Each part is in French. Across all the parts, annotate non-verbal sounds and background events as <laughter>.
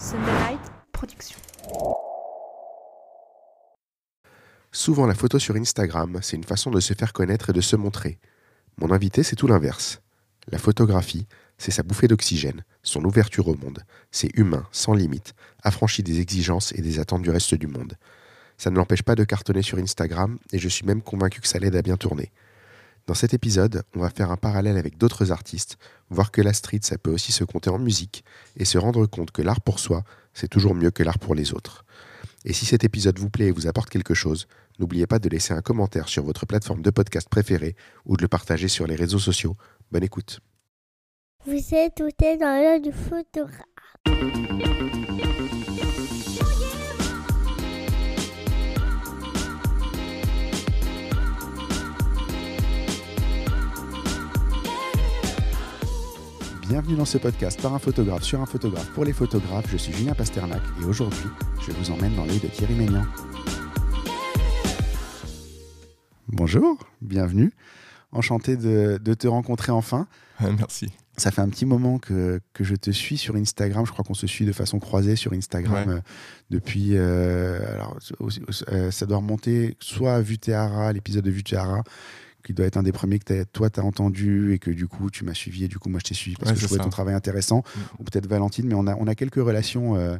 Sunderlight Production. Souvent, la photo sur Instagram, c'est une façon de se faire connaître et de se montrer. Mon invité, c'est tout l'inverse. La photographie, c'est sa bouffée d'oxygène, son ouverture au monde. C'est humain, sans limite, affranchi des exigences et des attentes du reste du monde. Ça ne l'empêche pas de cartonner sur Instagram et je suis même convaincu que ça l'aide à bien tourner. Dans cet épisode, on va faire un parallèle avec d'autres artistes, voir que la street, ça peut aussi se compter en musique et se rendre compte que l'art pour soi, c'est toujours mieux que l'art pour les autres. Et si cet épisode vous plaît et vous apporte quelque chose, n'oubliez pas de laisser un commentaire sur votre plateforme de podcast préférée ou de le partager sur les réseaux sociaux. Bonne écoute. Vous êtes dans du. Bienvenue dans ce podcast par un photographe sur un photographe pour les photographes. Je suis Julien Pasternak et aujourd'hui, je vous emmène dans l'œil de Thierry Ménian. Bonjour, bienvenue. Enchanté de, de te rencontrer enfin. Merci. Ça fait un petit moment que, que je te suis sur Instagram. Je crois qu'on se suit de façon croisée sur Instagram Ouais. euh, depuis. euh, alors, euh, ça doit remonter soit à Vuteara, l'épisode de Vuteara, qui doit être un des premiers que t'as- toi tu as entendu et que du coup tu m'as suivi et du coup moi je t'ai suivi parce Ouais, que je c'est trouvais ça. ton travail intéressant. Mm. Ou peut-être Valentine, mais on a, on a quelques relations euh,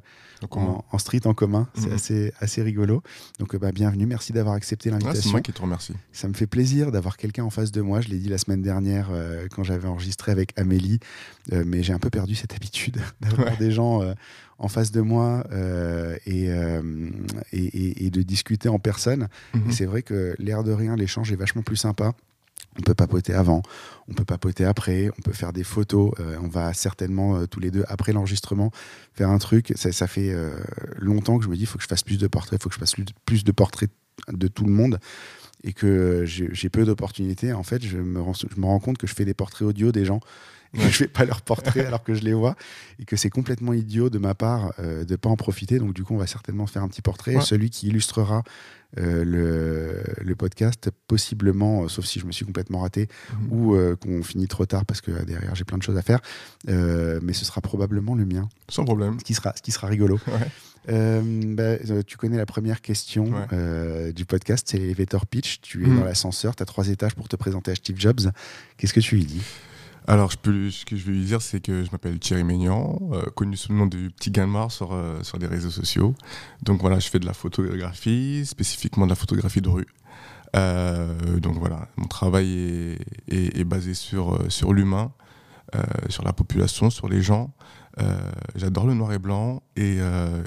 en, en street en commun. C'est Mhm. assez, assez rigolo. Donc bah, bienvenue, merci d'avoir accepté c'est l'invitation. moi qui te remercie. Ça me fait plaisir d'avoir quelqu'un en face de moi. Je l'ai dit la semaine dernière euh, quand j'avais enregistré avec Amélie, euh, mais j'ai un peu perdu cette habitude <laughs> d'avoir Ouais. des gens en face de moi euh, et, euh, et, et- de discuter en personne. Mhm. Et c'est vrai que l'air de rien, l'échange est vachement plus sympa. On peut papoter avant, on peut papoter après, on peut faire des photos. euh, on va certainement euh, tous les deux après l'enregistrement faire un truc. Ça, ça fait euh, longtemps que je me dis il faut que je fasse plus de portraits, il faut que je fasse plus de- portraits de tout le monde et que j'ai j'ai peu d'opportunités. En fait, je me, rends, je me rends compte que je fais des portraits audio des gens et que Ouais. je fais pas leurs portraits alors que je les vois et que c'est complètement idiot de ma part euh, de pas en profiter. Donc du coup, on va certainement faire un petit portrait. Ouais. Celui qui illustrera euh, le, le podcast, possiblement, euh, sauf si je me suis complètement raté Mhm. ou euh, qu'on finit trop tard parce que derrière j'ai plein de choses à faire, mais ce sera probablement le mien, Sans problème. ce qui sera, ce qui sera rigolo. Ouais. Bah, tu connais la première question Ouais. du podcast, c'est l'elevator pitch. Tu es Mhm. dans l'ascenseur, tu as trois étages pour te présenter à Steve Jobs. Qu'est-ce que tu lui dis? Alors, je peux, ce que je vais lui dire, c'est que je m'appelle Thierry Ménian, euh, connu sous le nom du Petit Galmar sur, euh, sur les réseaux sociaux. Donc voilà, je fais de la photographie, spécifiquement de la photographie de rue. Euh, donc voilà, mon travail est, est- est basé sur, euh, sur l'humain, sur la population, sur les gens. J'adore le noir et blanc. Et,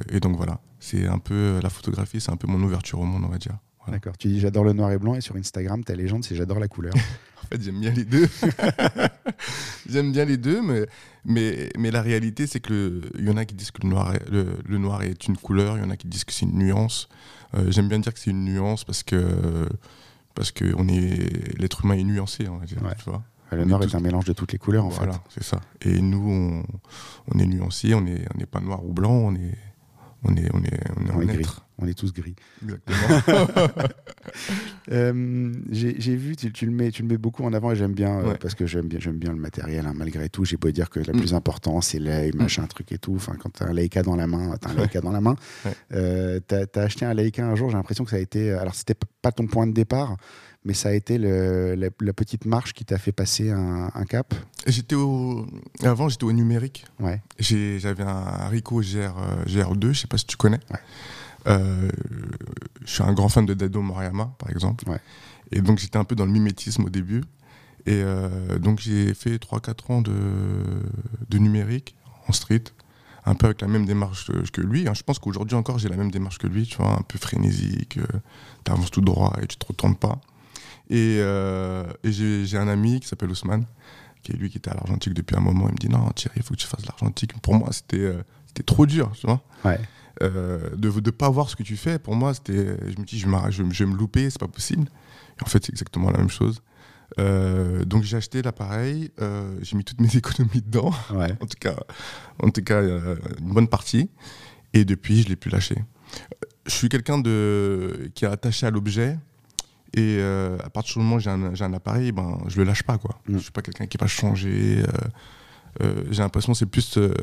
et donc voilà, c'est un peu la photographie, c'est un peu mon ouverture au monde, on va dire. Voilà. D'accord. Tu dis j'adore le noir et blanc et sur Instagram, ta légende, c'est j'adore la couleur. <laughs> En fait, j'aime bien les deux. <laughs> <laughs> j'aime bien les deux, mais, mais, mais la réalité, c'est qu'il y en a qui disent que le noir, est, le, le noir est une couleur, il y en a qui disent que c'est une nuance. Euh, j'aime bien dire que c'est une nuance parce que, parce que on est, l'être humain est nuancé, on va dire. Ouais. Tu vois le est noir est un mélange de toutes les couleurs en voilà, c'est ça. Et nous, on, on est nuancé, on n'est on n'est pas noir ou blanc, on est, on est, on est, on est, On un est gris. On est tous gris. Exactement. <laughs> Euh, J'ai vu, tu, tu le mets, tu le mets beaucoup en avant et j'aime bien euh, Ouais. parce que j'aime bien, bien le matériel. hein, malgré tout, j'ai beau dire que la Mm. plus importante c'est l'œil, machin, truc et tout. Enfin, quand t'as un Leica dans la main, t'as un Leica dans la main. Ouais. Euh, t'as as acheté un Leica un jour. J'ai l'impression que ça a été. Alors, c'était pas ton point de départ, mais ça a été le- la, la petite marche qui t'a fait passer un, un cap. j'étais au, avant, j'étais au numérique. Ouais. J'avais un Ricoh GR, euh, GR2, je sais pas si tu connais. Ouais. Euh, je suis un grand fan de Dado Moriyama, par exemple. Ouais. Et donc j'étais un peu dans le mimétisme au début. Et euh, donc j'ai fait 3-4 ans de, de numérique en street, un peu avec la même démarche que, lui. hein. Je pense qu'aujourd'hui encore j'ai la même démarche que lui, tu vois, un peu frénésique, tu avances tout droit et tu te retournes pas. Et, euh, et j'ai un ami qui s'appelle Ousmane, qui est lui qui était à l'argentique depuis un moment. Il me dit non Thierry, il faut que tu fasses l'argentique. Pour moi c'était euh, c'était trop dur, tu vois. Ouais. Euh, de ne pas voir ce que tu fais, pour moi, c'était. Je me dis, je, m'arrête- je, je vais me louper, c'est pas possible. Et en fait, c'est exactement la même chose. Euh, donc, j'ai acheté l'appareil, euh, j'ai mis toutes mes <laughs> économies dedans, Ouais. en tout cas, en tout cas euh, une bonne partie. Et depuis, je l'ai plus lâché. Je suis quelqu'un de qui est attaché à l'objet. Et euh, à partir du moment où j'ai un, appareil, ben, je le lâche pas. Quoi. Mm. Je suis pas quelqu'un qui va changer. euh, euh, j'ai l'impression que c'est plus euh,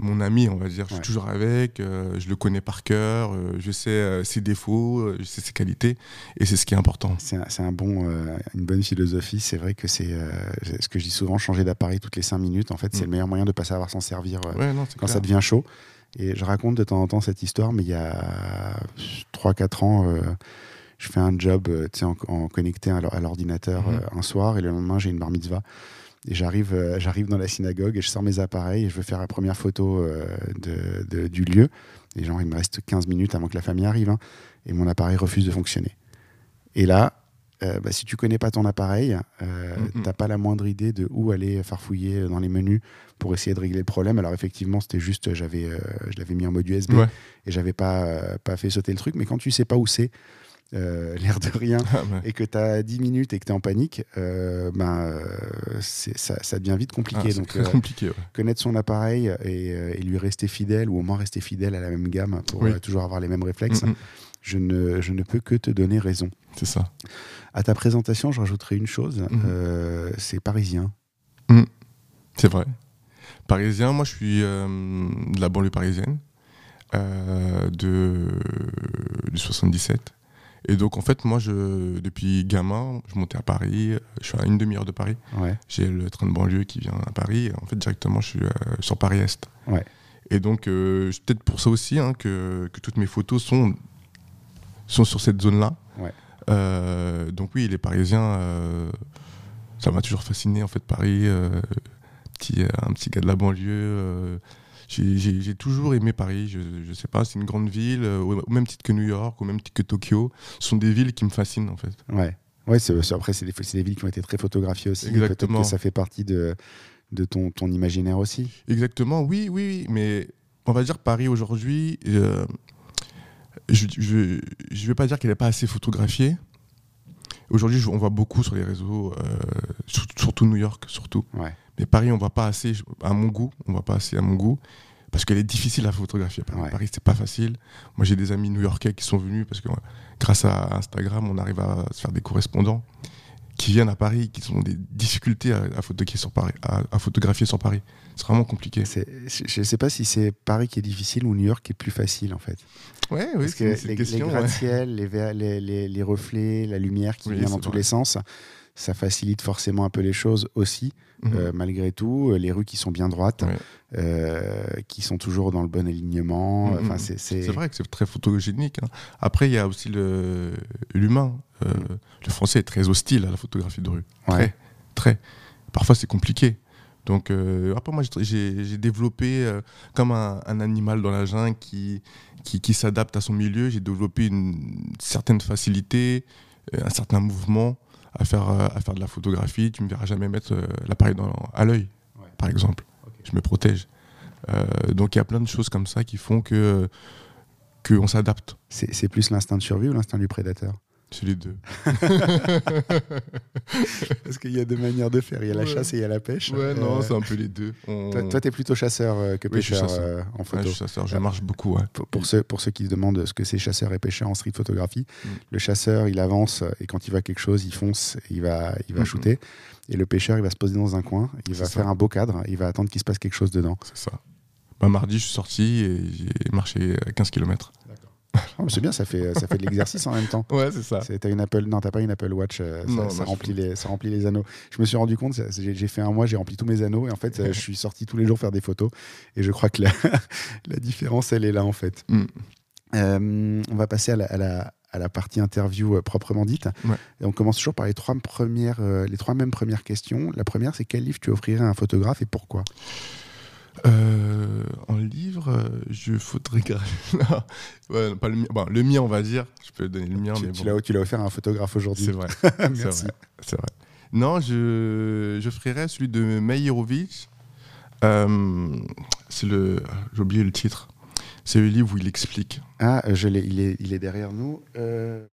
mon ami, on va dire. Je suis Ouais. toujours avec, je le connais par cœur, je sais ses défauts, je sais ses qualités, et c'est ce qui est important. C'est un, bon, une bonne philosophie. C'est vrai que c'est ce que je dis souvent, changer d'appareil toutes les 5 minutes. En fait, c'est Mm. le meilleur moyen de pas savoir s'en servir Ouais, non, c'est quand clair. ça devient chaud. Et je raconte de temps en temps cette histoire, mais il y a 3-4 ans, euh, je fais un job euh, tu en, en connecté à l'or- à l'ordinateur Mhm. euh, un soir, et le lendemain, j'ai une bar mitzvah. Et j'arrive, euh, j'arrive dans la synagogue et je sors mes appareils et je veux faire la première photo euh, de, de- du lieu. Et genre, il me reste 15 minutes avant que la famille arrive. hein, et mon appareil refuse de fonctionner. Et là, euh, bah, si tu connais pas ton appareil, euh, Mhm. t'as pas la moindre idée de où aller farfouiller dans les menus pour essayer de régler le problème. Alors effectivement, c'était juste, j'avais, je l'avais mis en mode USB Ouais. et j'avais pas, pas fait sauter le truc. Mais quand tu sais pas où c'est, euh, <laughs> l'air de rien, Ah, et que tu as 10 minutes et que tu es en panique, euh, ben, euh, ça, ça devient vite Ah, compliqué. c'est Donc, très euh, compliqué. ouais. connaître son appareil et, et lui rester fidèle, ou au moins rester fidèle à la même gamme pour Oui. toujours avoir les mêmes réflexes, Mm, mm, je, ne, je ne peux que te donner raison. c'est ça. À ta présentation, je rajouterai une chose euh, c'est parisien. C'est vrai. Parisien, moi je suis de la banlieue parisienne, de, du 77. Et donc en fait, moi, je, depuis gamin, je montais à Paris, je suis à une demi-heure de Paris. Ouais. J'ai le train de banlieue qui vient à Paris. Et en fait, directement, je suis euh, sur Paris-Est. Ouais. Et donc, euh, c'est peut-être pour ça aussi hein, que, que toutes mes photos sont, sont sur cette zone-là. Ouais. Euh, donc oui, les Parisiens, euh, ça m'a toujours fasciné, en fait, Paris. euh, petit, euh, un petit gars de la banlieue. J'ai- toujours aimé Paris. Je, je sais pas, c'est une grande ville, euh, au au même titre que New York, au même titre que Tokyo. Ce sont des villes qui me fascinent, en fait. Ouais. Ouais, après, c'est des, villes qui ont été très photographiées aussi. Exactement. que ça fait partie de, de ton, ton imaginaire aussi. Exactement, oui, oui, oui, mais on va dire Paris aujourd'hui, euh, je ne vais pas dire qu'elle n'est pas assez photographiée. Aujourd'hui, on voit beaucoup sur les réseaux, euh, sur- surtout New York, surtout. Ouais. Mais Paris, on voit pas assez, à mon goût, on voit pas assez à mon goût, parce qu'elle est difficile à photographier. Paris, Ouais. Paris c'est pas facile. Moi, j'ai des amis new-yorkais qui sont venus parce que grâce à Instagram, on arrive à se faire des correspondants qui viennent à Paris, qui ont des difficultés à, à photographier sur Paris. À, à photographier sur Paris. C'est vraiment compliqué. Je ne sais pas si c'est Paris qui est difficile ou New York qui est plus facile en fait. Ouais, oui, Parce que les, les question. ouais. gratte-ciel, les, les, les- les reflets, la lumière qui Oui, vient dans tous vrai. les sens, ça facilite forcément un peu les choses aussi, Mhm. euh, malgré tout. Les rues qui sont bien droites, Ouais. euh, qui sont toujours dans le bon alignement. Mhm. Enfin, c'est, vrai que c'est très photogénique. hein. Après, il y a aussi le- l'humain. Euh, Le français est très hostile à la photographie de rue. Ouais. Très, très. Parfois, c'est compliqué. Donc, euh, après, moi, j'ai- développé, euh, comme un, un animal dans la jungle qui, qui, qui s'adapte à son milieu, j'ai développé une certaine facilité, euh, un certain mouvement à faire, euh, à faire de la photographie. Tu ne me verras jamais mettre euh, l'appareil à l'œil, Ouais. par exemple. Je me protège. Euh, donc, il y a plein de choses comme ça qui font que qu'on s'adapte. c'est, c'est plus l'instinct de survie ou l'instinct du prédateur? C'est les deux. <laughs> Parce qu'il y a deux manières de faire. Il y a la Ouais. chasse et il y a la pêche. Ouais, non, Euh, c'est un peu les deux. On- toi, toi, t'es plutôt chasseur euh, que Oui, je suis pêcheur chasseur. euh, en Ouais, photo. je suis chasseur, je marche beaucoup, ouais. Pour, pour ceux, pour ceux qui se demandent ce que c'est chasseur et pêcheur en street photographie, Mm. le chasseur, il avance et quand il voit quelque chose, il fonce, et il va, il va shooter. Et le pêcheur, il va se poser dans un coin, il va faire un beau cadre, il va attendre qu'il se passe quelque chose dedans. C'est ça. Bah, mardi, je suis sorti et j'ai marché 15 km. C'est bien, ça fait, ça fait de l'exercice en même temps. <laughs> Ouais, c'est ça. T'as une Apple, non, t'as pas une Apple Watch, euh, ça, Non, remplit les, ça remplit les anneaux. Je me suis rendu compte, j'ai fait un mois, j'ai rempli tous mes anneaux et en fait, euh, je suis sorti tous les jours faire des photos et je crois que la, <laughs> la différence, elle est là en fait. Mm. Euh, on va passer à la, à la- à la partie interview proprement dite. Ouais. Et on commence toujours par les trois, premières, les trois mêmes premières questions. La première, c'est quel livre tu offrirais à un photographe et pourquoi? Euh, en livre, je photographe. <laughs> ouais, pas le, mien. Bon, le mien, on va dire. Je peux donner le mien, Tu, mais tu bon. l'as tu l'as offert à un photographe aujourd'hui. C'est vrai. <laughs> Merci. C'est vrai. Non, je, je ferais celui de Meyerovic. Euh, c'est le. J'ai oublié le titre. C'est le livre où il explique. Ah, je l'ai, il, est, il est derrière nous. euh,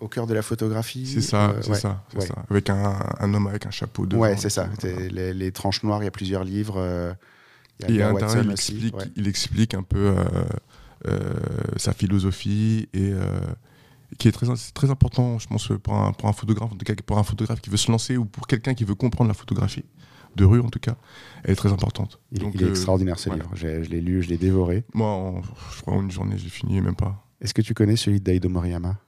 au cœur de la photographie. C'est ça, euh, c'est ouais. ça, c'est ouais. ça. Avec un, un homme avec un chapeau devant. Ouais, c'est ça. Voilà. Les, les tranches noires, il y a plusieurs livres. euh, il Et y a à l'intérieur, il explique, ouais. il explique un peu euh, euh, sa philosophie et euh, qui est très, très important, je pense, pour un, pour un photographe, en tout cas pour un photographe qui veut se lancer ou pour quelqu'un qui veut comprendre la photographie. de rue en tout cas, elle est très importante. Il, Donc, il est extraordinaire ce voilà. livre. Je l'ai lu, je l'ai dévoré. Moi, en, je crois en une journée, j'ai fini, même pas. Est-ce que tu connais celui d'Aido Moriyama?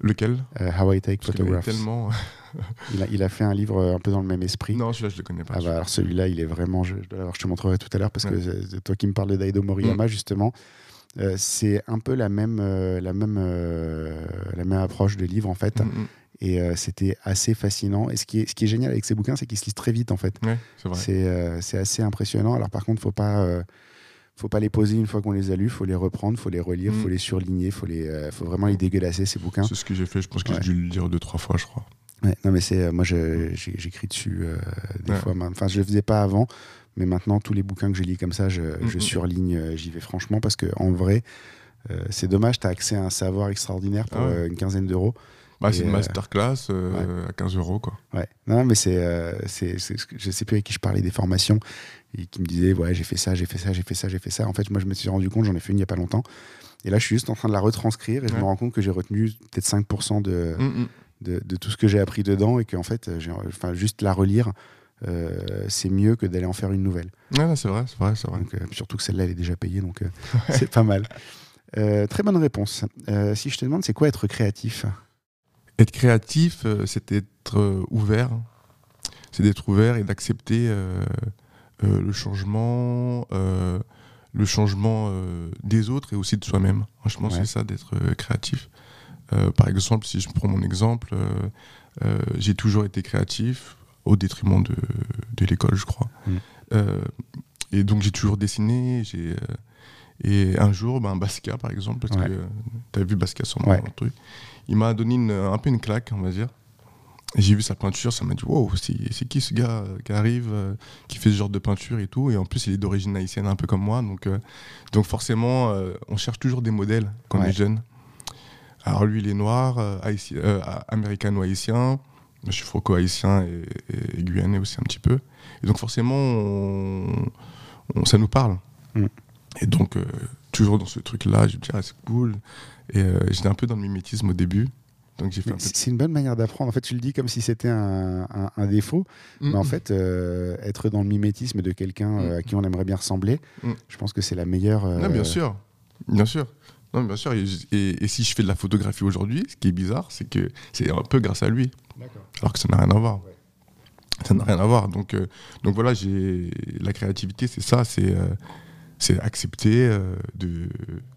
Lequel euh, How I Take Parce Photographs tellement. <laughs> il, a, il a fait un livre un peu dans le même esprit. non, celui-là, je le connais pas. Ah bah alors celui-là, il est vraiment. Je, je dois l'avoir, je te montrerai tout à l'heure parce que Ouais. c'est toi qui me parles de Daido Moriyama Mm. justement. euh, c'est un peu la même, euh, la, même, euh, la même approche de livre en fait. Mm, mm. Et c'était assez fascinant. Et ce qui est, ce qui est génial avec ces bouquins, c'est qu'ils se lisent très vite en fait. Ouais, c'est assez impressionnant. Alors par contre, faut pas, faut pas les poser une fois qu'on les a lus. Faut les reprendre, faut les relire, Mm. faut les surligner, faut les, euh, faut vraiment les dégueulasser ces bouquins. C'est ce que j'ai fait. Je pense que Ouais. j'ai dû le lire deux, trois fois, je crois. Ouais, non mais c'est, euh, moi j'ai- j'écris dessus euh, des Ouais. fois. Enfin, je le faisais pas avant, mais maintenant tous les bouquins que je lis comme ça, je, je Mm, mm. surligne, j'y vais franchement parce que en vrai, c'est dommage. Tu as accès à un savoir extraordinaire pour Ah une quinzaine d'euros. Bah, c'est une masterclass euh, à 15 euros, quoi. Ouais. Non, mais c'est, euh, c'est, je sais plus avec qui je parlais des formations et qui me disait ouais j'ai fait ça, j'ai fait ça, j'ai fait ça, j'ai fait ça. En fait, moi je me suis rendu compte, j'en ai fait une il y a pas longtemps. Et là, je suis juste en train de la retranscrire et je me rends compte que j'ai retenu peut-être 5% de, Mm, mm. de, de tout ce que j'ai appris dedans et qu'en fait, enfin, juste la relire, euh, c'est mieux que d'aller en faire une nouvelle. Ouais, c'est vrai, c'est vrai, c'est vrai. Donc, euh, surtout que celle-là, elle est déjà payée, donc euh, <laughs> c'est pas mal. Très bonne réponse. Si je te demande, c'est quoi être créatif? Être créatif, c'est être ouvert. C'est d'être ouvert et d'accepter le changement, euh, le changement euh, des autres et aussi de soi-même. Je pense Ouais. que c'est ça d'être euh, créatif. Euh, par exemple, si je prends mon exemple, euh, euh, j'ai toujours été créatif au détriment de, de l'école, je crois. Mm. Euh, et donc j'ai toujours dessiné. J'ai euh, et un jour, ben, Basquiat, par exemple, parce Ouais. que tu as vu Basquiat sur mon Ouais. truc, il m'a donné une- un peu une claque, on va dire. Et J'ai vu sa peinture, ça m'a dit wow, c'est qui ce gars euh, qui arrive, euh, qui fait ce genre de peinture et tout. Et en plus, il est d'origine haïtienne, un peu comme moi. Donc, euh, donc forcément, euh, on cherche toujours des modèles quand on est jeune. Alors lui, il est noir, haïti- américano-haïtien. Je suis franco-haïtien et, et guyanais aussi un petit peu. Et donc forcément, on- on- ça nous parle. Mm. Et donc, toujours dans ce truc-là, je me dis, ah, c'est cool. Et j'étais un peu dans le mimétisme au début. Donc j'ai fait un Mais peu C'est une bonne manière d'apprendre. En fait, tu le dis comme si c'était un, un- un défaut, Mm, mais en mm. fait, euh, être dans le mimétisme de quelqu'un euh, Mm. à qui on aimerait bien ressembler, je pense que c'est la meilleure. euh, Non, bien sûr. Bien sûr. Non, bien sûr. Et, et- et si je fais de la photographie aujourd'hui, ce qui est bizarre, c'est que c'est un peu grâce à lui. Alors que ça n'a rien à voir. Ouais. Ça n'a rien à voir. Donc, euh, donc voilà, j'ai la créativité, c'est ça, c'est euh, c'est accepter euh, de,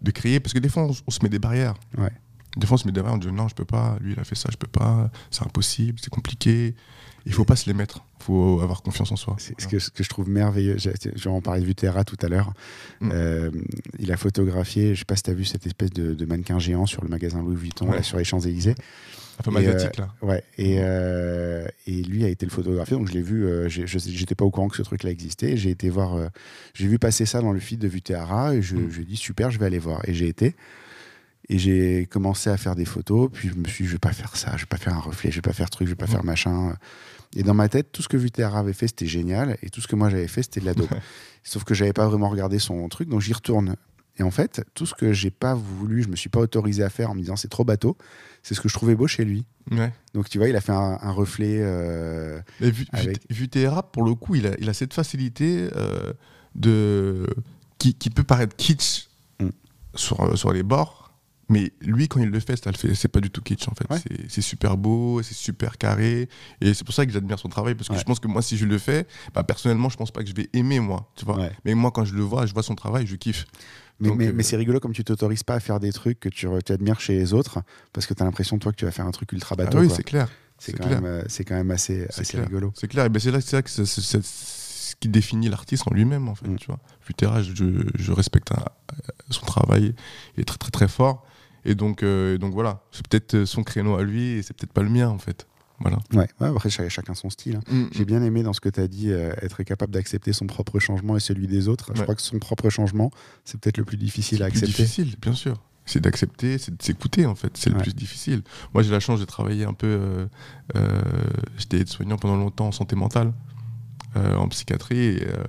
de créer. Parce que des fois, on, on se met des barrières. Ouais. Des fois, on se met des barrières, on dit non, je peux pas, lui, il a fait ça, je peux pas, c'est impossible, c'est compliqué. Il faut pas se les mettre. Il faut avoir confiance en soi. C'est ce que, ce que je trouve merveilleux. J'ai- Je vais en parler de Vutera tout à l'heure. Mm. Euh, il a photographié, je sais pas si tu as vu cette espèce de, de mannequin géant sur le magasin Louis Vuitton, Ouais. là, sur les Champs-Élysées. Un peu Et, euh, asiatique, là. Ouais, et, euh, et lui a été le photographié, donc je l'ai vu, euh, j'étais pas au courant que ce truc-là existait, j'ai été voir, euh, j'ai vu passer ça dans le feed de Vutera, et je, Mm. je lui ai dit super, je vais aller voir, et j'ai été, et j'ai commencé à faire des photos, puis je me suis dit, je vais pas faire ça, je vais pas faire un reflet, je vais pas faire truc, je vais pas faire machin, et dans ma tête, tout ce que Vutera avait fait, c'était génial, et tout ce que moi j'avais fait, c'était de la dope. Sauf que j'avais pas vraiment regardé son truc, donc j'y retourne. Et en fait, tout ce que j'ai pas voulu, je me suis pas autorisé à faire en me disant c'est trop bateau, c'est ce que je trouvais beau chez lui. Ouais. Donc tu vois, il a fait un, un reflet. euh, Mais vu, Avec- pour le coup, il a, il a cette facilité euh, de qui, qui peut paraître kitsch Mm. sur, euh, sur les bords, mais lui, quand il le fait, ça le fait. C'est pas du tout kitsch en fait. Ouais. C'est- super beau, c'est super carré, et c'est pour ça que j'admire son travail parce que Ouais. je pense que moi, si je le fais, bah, personnellement, je pense pas que je vais aimer moi, tu vois. ouais. Mais moi, quand je le vois, je vois son travail, je kiffe. Mais, Donc, mais, euh, mais c'est rigolo comme tu t'autorises pas à faire des trucs que tu, re- tu admires chez les autres parce que tu as l'impression, toi, que tu vas faire un truc ultra Ah bateau. oui, c'est clair. c'est quand, euh, quand même assez, assez clair. rigolo. C'est clair, et ben c'est là, là que c'est ce qui définit l'artiste en lui-même, en fait. Mm. Tu vois. Futera, je, je respecte un- son travail, il est très très très fort. Et donc, euh, et donc voilà, c'est peut-être son créneau à lui et c'est peut-être pas le mien, en fait. Voilà. Ouais, après, ch- chacun son style. hein. Mm. J'ai bien aimé dans ce que tu as dit, euh, être capable d'accepter son propre changement et celui des autres. Je crois que son propre changement, c'est peut-être le plus difficile à C'est accepter. difficile, bien sûr. C'est d'accepter, c'est de s'écouter, en fait. C'est le plus difficile. Moi, j'ai la chance de travailler un peu. euh, euh, J'étais aide-soignant pendant longtemps en santé mentale, euh, en psychiatrie. Et, euh,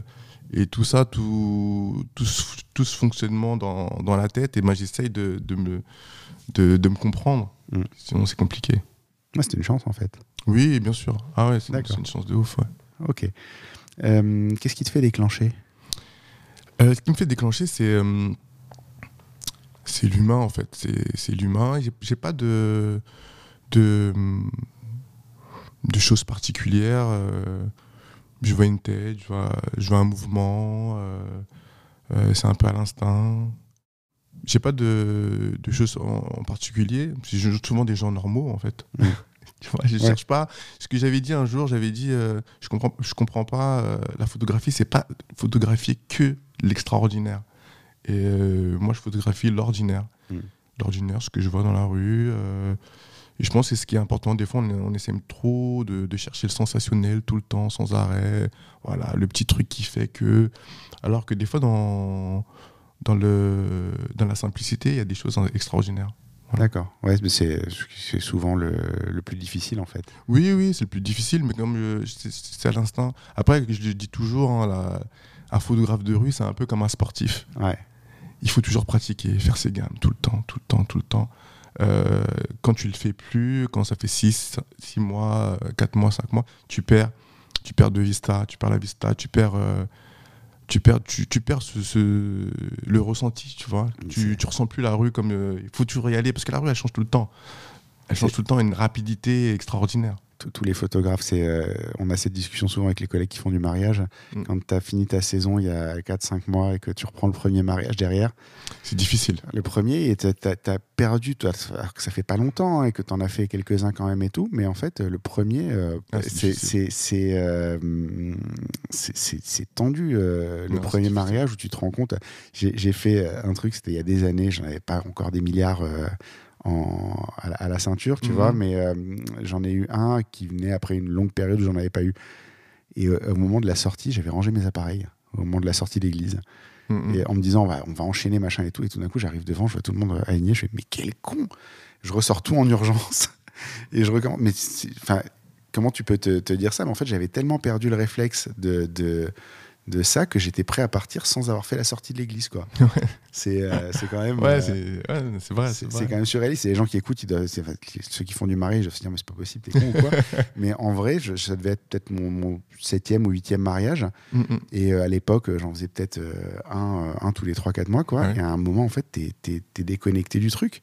et tout ça, tout, tout, ce, tout ce fonctionnement dans, dans la tête, et moi, j'essaye de, de, me, de, de me comprendre. Mm. Sinon, c'est compliqué. Moi, c'était une chance en fait. Oui, bien sûr. Ah ouais, c'est une chance de ouf. ouais. Ok. Euh, Qu'est-ce qui te fait déclencher? Euh, ce qui me fait déclencher, c'est euh, c'est l'humain en fait. C'est- l'humain. J'ai pas de de de choses particulières. Je vois une tête, je vois, je vois un mouvement. euh, euh, c'est un peu à l'instinct. J'ai pas de, de choses en, en particulier. Je joue souvent des gens normaux en fait. Mm. <laughs> tu vois, je Ouais. cherche pas. Ce que j'avais dit un jour, j'avais dit, euh, je comprends, je comprends pas. euh, la photographie, c'est pas photographier que l'extraordinaire. Et euh, moi, je photographie l'ordinaire. Mm. L'ordinaire, ce que je vois dans la rue. Et je pense que c'est ce qui est important. Des fois, on, on essaie trop de, de chercher le sensationnel tout le temps, sans arrêt. Voilà, le petit truc qui fait que. Alors que des fois, dans, dans, le, dans la simplicité, il y a des choses extraordinaires. D'accord. Ouais, c'est c'est souvent le, le plus difficile en fait. Oui, oui, c'est le plus difficile, mais comme euh, c'est c'est à l'instinct. Après, je le dis toujours, hein, la- un photographe de rue, c'est un peu comme un sportif. Ouais. Il faut toujours pratiquer, faire ses gammes, tout le temps, tout le temps, tout le temps. Euh, quand tu le fais plus, quand ça fait 6, 6 mois, 4 mois, 5 mois, tu perds. Tu perds de vista, tu perds la vista, tu perds, euh, tu perds, tu, tu perds ce, ce- le ressenti, tu vois. Tu, ressens plus la rue comme. euh, il faut toujours y aller, parce que la rue, elle change tout le temps. Elle change tout le temps à une rapidité extraordinaire. Tous- les photographes, c'est, euh, on a cette discussion souvent avec les collègues qui font du mariage. Mm. Quand tu as fini ta saison il y a 4-5 mois et que tu reprends le premier mariage derrière, C'est difficile. le premier, et tu as, perdu, toi, alors que ça fait pas longtemps hein, et que tu en as fait quelques-uns quand même et tout, mais en fait, le premier, euh, Ah, c'est c'est difficile. c'est- c'est, euh, c'est- c'est- tendu. le Non, premier mariage où tu te rends compte. J'ai j'ai fait un truc, c'était il y a des années, j'en avais pas encore des milliards. En, à, la, à la ceinture, tu Mhm. vois, mais euh, j'en ai eu un qui venait après une longue période où j'en avais pas eu. Et euh, au moment de la sortie, j'avais rangé mes appareils, au moment de la sortie d'église. Mm, mm. Et en me disant, on va, on va enchaîner, machin et tout. Et tout d'un coup, j'arrive devant, je vois tout le monde aligné. Je fais, mais quel con Je ressors tout en urgence. <laughs> et je recommence. Mais enfin, comment tu peux te, te dire ça? Mais en fait, j'avais tellement perdu le réflexe de, de, de ça que j'étais prêt à partir sans avoir fait la sortie de l'église. quoi. <laughs> C'est euh, c'est quand même. <laughs> Ouais, euh, c'est ouais, c'est quand même surréaliste. Et les gens qui écoutent, ils doivent- ceux qui font du mariage, ils doivent se dire, mais c'est pas possible, t'es con ou quoi? <laughs> Mais en vrai, je- ça devait être peut-être mon, mon septième ou huitième mariage. Mm, mm. Et euh, à l'époque, j'en faisais peut-être un, un tous les 3-4 mois. Quoi. Ouais. Et à un moment, en fait, t'es es, déconnecté du truc.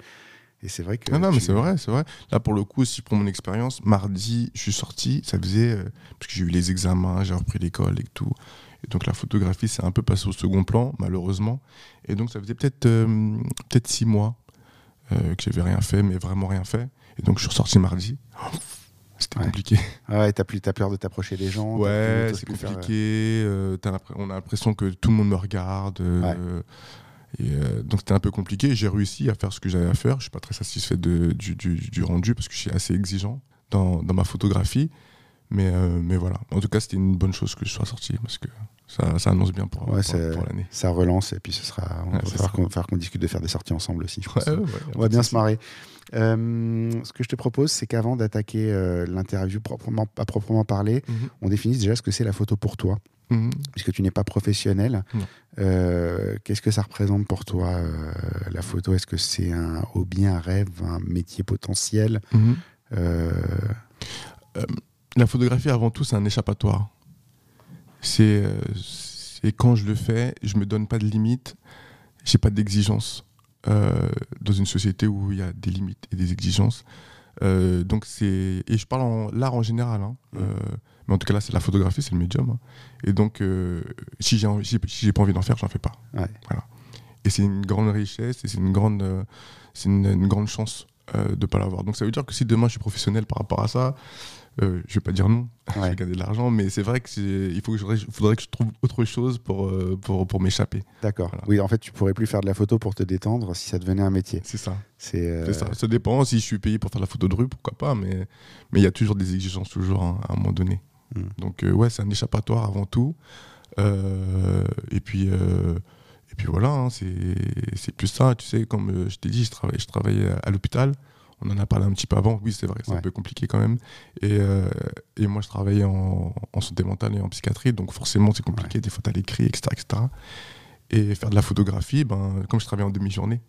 Et c'est vrai que. Non, non, mais c'est vrai, c'est vrai. Là, pour le coup, aussi pour mon expérience, mardi, je suis sorti, ça faisait. euh, parce que j'ai eu les examens, j'ai repris l'école et tout. Et donc, la photographie, c'est un peu passé au second plan, malheureusement. Et donc, ça faisait peut-être euh, peut-être six mois euh, que j'avais rien fait, mais vraiment rien fait. Et donc, je suis ressorti mardi. <gasps> C'était Ouais. compliqué. Ah ouais, t'as plus t'as peur de t'approcher des gens. Ouais, c'est compliqué. euh, on a l'impression que tout le monde me regarde. euh, et, euh, donc c'était un peu compliqué. J'ai réussi à faire ce que j'avais à faire. Je suis pas très satisfait de- du, du- du rendu parce que je suis assez exigeant dans, dans ma photographie. Mais, euh, mais voilà. En tout cas, c'était une bonne chose que je sois sorti parce que ça, ça annonce bien pour, Ouais, pour, c'est- pour l'année. Ça relance et puis ce sera. On Ouais, va falloir qu'on discute de faire des sorties ensemble aussi. Je pense. Ouais, ouais, ouais, On va bien se marrer. Euh, ce que je te propose, c'est qu'avant d'attaquer euh, l'interview proprement, à proprement parler, Mhm, on définisse déjà ce que c'est la photo pour toi. mhm. puisque tu n'es pas professionnel. Qu'est-ce que ça représente pour toi, la photo? Est-ce que c'est un hobby, un rêve, un métier potentiel? Mhm. La photographie, avant tout, c'est un échappatoire. C'est euh, quand je le fais, je me donne pas de limites, j'ai pas d'exigences. Euh, dans une société où il y a des limites et des exigences. Euh, donc c'est et je parle en l'art en général, hein. Mm. Euh, mais en tout cas là c'est la photographie, c'est le médium. hein. Et donc si j'ai si pas envie d'en faire, j'en fais pas. Ouais. Voilà. Et c'est une grande richesse et c'est une grande c'est une, une grande chance euh, de pas l'avoir. Donc ça veut dire que si demain je suis professionnel par rapport à ça, euh, je vais pas dire non, <laughs> je ouais, vais gagner de l'argent, mais c'est vrai que c'est- il faut que je, faudrait que je trouve autre chose pour euh, pour, pour m'échapper. D'accord. Voilà. Oui, en fait, tu pourrais plus faire de la photo pour te détendre si ça devenait un métier. C'est ça. C'est euh, ça. Ça dépend. Si je suis payé pour faire la photo de rue, pourquoi pas. Mais mais il y a toujours des exigences, toujours hein, à un moment donné. Mm. Donc euh, ouais, c'est un échappatoire avant tout. Euh, et puis et puis voilà, hein, c'est plus ça. Tu sais, comme je t'ai dit, je travaille, je travaillais à l'hôpital. On en a parlé un petit peu avant. Oui, c'est vrai, c'est Ouais. un peu compliqué quand même. Et, euh, et moi, je travaillais en, en santé mentale et en psychiatrie, donc forcément, c'est compliqué. Des fois, t'as l'écrit, etc., etc. Et faire de la photographie, ben, comme je travaillais en demi-journée,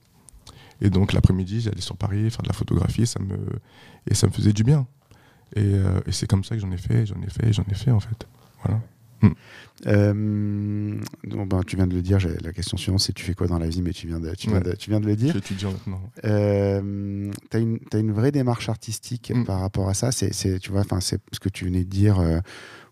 et donc l'après-midi, j'allais sur Paris faire de la photographie, ça me, et ça me faisait du bien. Et, euh, et c'est comme ça que j'en ai fait, j'en ai fait, j'en ai fait en fait. Voilà. Mm. Euh, donc, ben, tu viens de le dire, la question suivante c'est tu fais quoi dans la vie, mais tu viens de, tu viens de, tu viens de le Je dire. suis étudiant maintenant. Euh, tu as une, vraie démarche artistique Mm. par rapport à ça. C'est, tu vois, c'est ce que tu venais de dire, euh,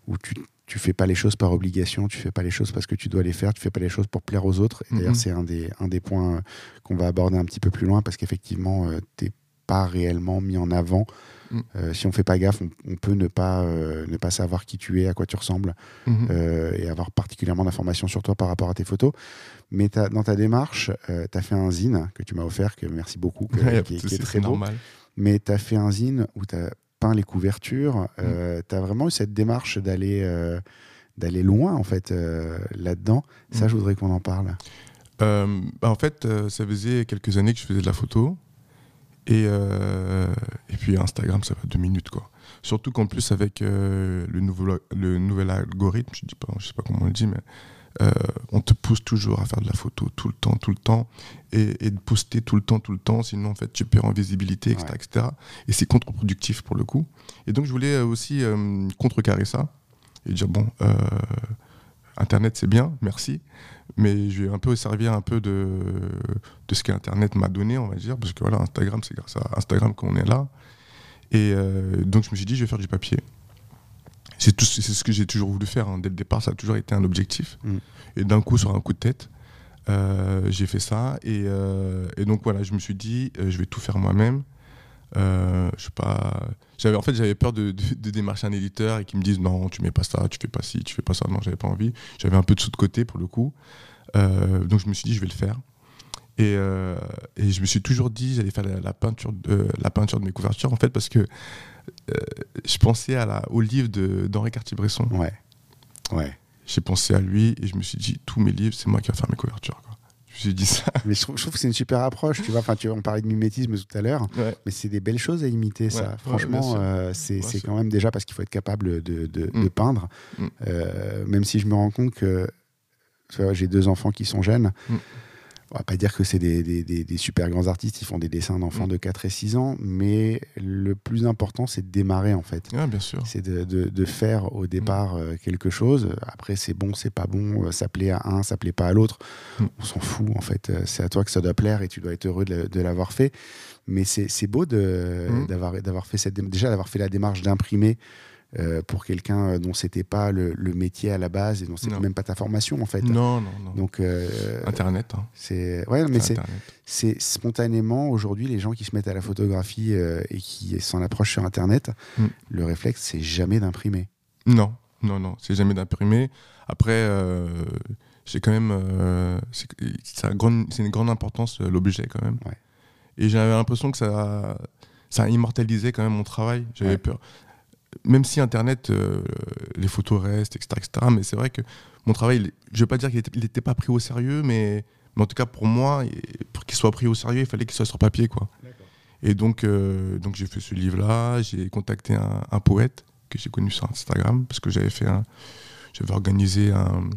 où tu tu fais pas les choses par obligation, tu fais pas les choses parce que tu dois les faire, tu fais pas les choses pour plaire aux autres. Et D'ailleurs, Mhm. c'est un des, un des points qu'on va aborder un petit peu plus loin parce qu'effectivement, euh, t'es pas réellement mis en avant. Mm. Euh, si on fait pas gaffe, on, on peut ne pas, euh, ne pas savoir qui tu es, à quoi tu ressembles Mhm. euh, et avoir particulièrement d'informations sur toi par rapport à tes photos. Mais dans ta démarche, tu as fait un zine que tu m'as offert, que merci beaucoup, que- Ouais, qui, de qui est très beau. normal. Mais tu as fait un zine où tu as peint les couvertures. tu as vraiment eu cette démarche d'aller d'aller loin, en fait, là-dedans. Ça, Mm. je voudrais qu'on en parle. Bah, en fait, ça faisait quelques années que je faisais de la photo. Et, euh, et puis Instagram, ça va deux minutes. quoi. Surtout qu'en plus, avec euh, le, nouveau, le nouvel algorithme, je ne sais pas comment on le dit, mais euh, on te pousse toujours à faire de la photo tout le temps, tout le temps, et, et de poster tout le temps, tout le temps, sinon en fait tu perds en visibilité, etc. Ouais. etc. et c'est contre-productif pour le coup. Et donc je voulais aussi euh, contrecarrer ça et dire bon, euh, Internet c'est bien, merci, mais je vais un peu servir un peu de, de ce qu'Internet m'a donné, on va dire, parce que voilà, Instagram, c'est grâce à Instagram qu'on est là. Et euh, donc je me suis dit, je vais faire du papier. C'est tout- c'est ce que j'ai toujours voulu faire, hein. dès le départ, ça a toujours été un objectif. Mm. Et d'un coup, sur un coup de tête, euh, j'ai fait ça. Et, euh, et donc voilà, je me suis dit, je vais tout faire moi-même. Euh, je sais pas. J'avais en fait j'avais peur de, de- de démarcher un éditeur et qu'ils me disent non tu mets pas ça, tu fais pas ci, tu fais pas ça. Non j'avais pas envie. J'avais un peu de sous de côté pour le coup. Euh, donc je me suis dit je vais le faire. Et, euh, et je me suis toujours dit j'allais faire la, la peinture de la peinture de mes couvertures en fait parce que je pensais à la, au livre d'Henri Cartier-Bresson. Ouais. Ouais. J'ai pensé à lui et je me suis dit tous mes livres c'est moi qui vais faire mes couvertures. Suis dit ça. Mais je trouve, je trouve que c'est une super approche. Tu vois, enfin, tu vois, on parlait de mimétisme tout à l'heure. Ouais. Mais c'est des belles choses à imiter, ça. Ouais, Franchement, euh, c'est quand même déjà parce qu'il faut être capable de, de- Mm. de peindre. Mm. Euh, même si je me rends compte que j'ai deux enfants qui sont jeunes. Mm. On va pas dire que c'est des, des- des- des super grands artistes, ils font des dessins d'enfants Mm. de 4 et 6 ans, mais le plus important, c'est de démarrer en fait. Ouais, bien sûr. C'est de, de- de faire au départ euh, quelque chose. Après, c'est bon, c'est pas bon. euh, Ça plaît à un, ça plaît pas à l'autre. Mm. On s'en fout, en fait. Euh, C'est à toi que ça doit plaire et tu dois être heureux de, la- de l'avoir fait. Mais c'est beau Mm. d'avoir fait cette dé- déjà d'avoir fait la démarche d'imprimer euh, pour quelqu'un euh, dont c'était pas le, le métier à la base et dont c'était même pas ta formation en fait. Non, non, non. Donc euh, Internet. hein. c'est ouais, mais C'est spontanément aujourd'hui les gens qui se mettent à la photographie euh, et qui s'en approchent sur internet, Mm. le réflexe c'est jamais d'imprimer. Non, non, non, c'est jamais d'imprimer. Après, j'ai quand même. c'est une grande importance, l'objet, quand même. Ouais. Et j'avais l'impression que ça, ça a immortalisé quand même mon travail. J'avais Ouais. peur. Même si Internet, euh, les photos restent, etc. etc. mais c'est vrai que mon travail, il- je ne veux pas dire qu'il n'était pas pris au sérieux, mais, mais en tout cas, pour moi, pour qu'il soit pris au sérieux, il fallait qu'il soit sur papier. Quoi. Et donc, euh, donc j'ai fait ce livre-là. J'ai contacté un, un poète que j'ai connu sur Instagram parce que j'avais fait un, j'avais organisé un-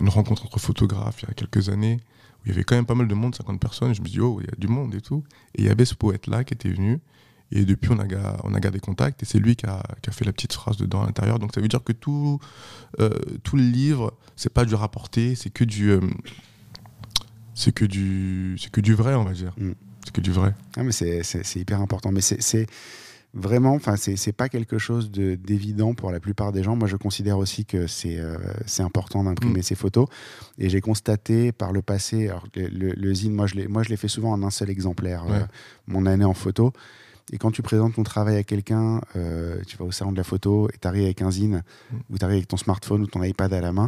une rencontre entre photographes il y a quelques années où il y avait quand même pas mal de monde, 50 personnes. Je me suis dit, oh, il y a du monde et tout. Et il y avait ce poète-là qui était venu. Et depuis, on a, ga- on a gardé contact. Et c'est lui qui a, qui a fait la petite phrase dedans à l'intérieur. Donc ça veut dire que tout, euh, tout le livre, c'est pas du rapporté, c'est que du. euh, c'est que du c'est que du vrai on va dire Mm. c'est que du vrai Ah, mais c'est, hyper important. Mais c'est, vraiment, enfin, c'est, pas quelque chose de, d'évident pour la plupart des gens. Moi, je considère aussi que c'est, euh, important d'imprimer Mm. ses photos. Et j'ai constaté par le passé, alors le, le- le zine, moi je, l'ai, moi, je l'ai fait souvent en un seul exemplaire, euh, mon année en photo. Et quand tu présentes ton travail à quelqu'un, euh, tu vas au salon de la photo et tu arrives avec un zine, Mm. ou tu arrives avec ton smartphone ou ton iPad à la main,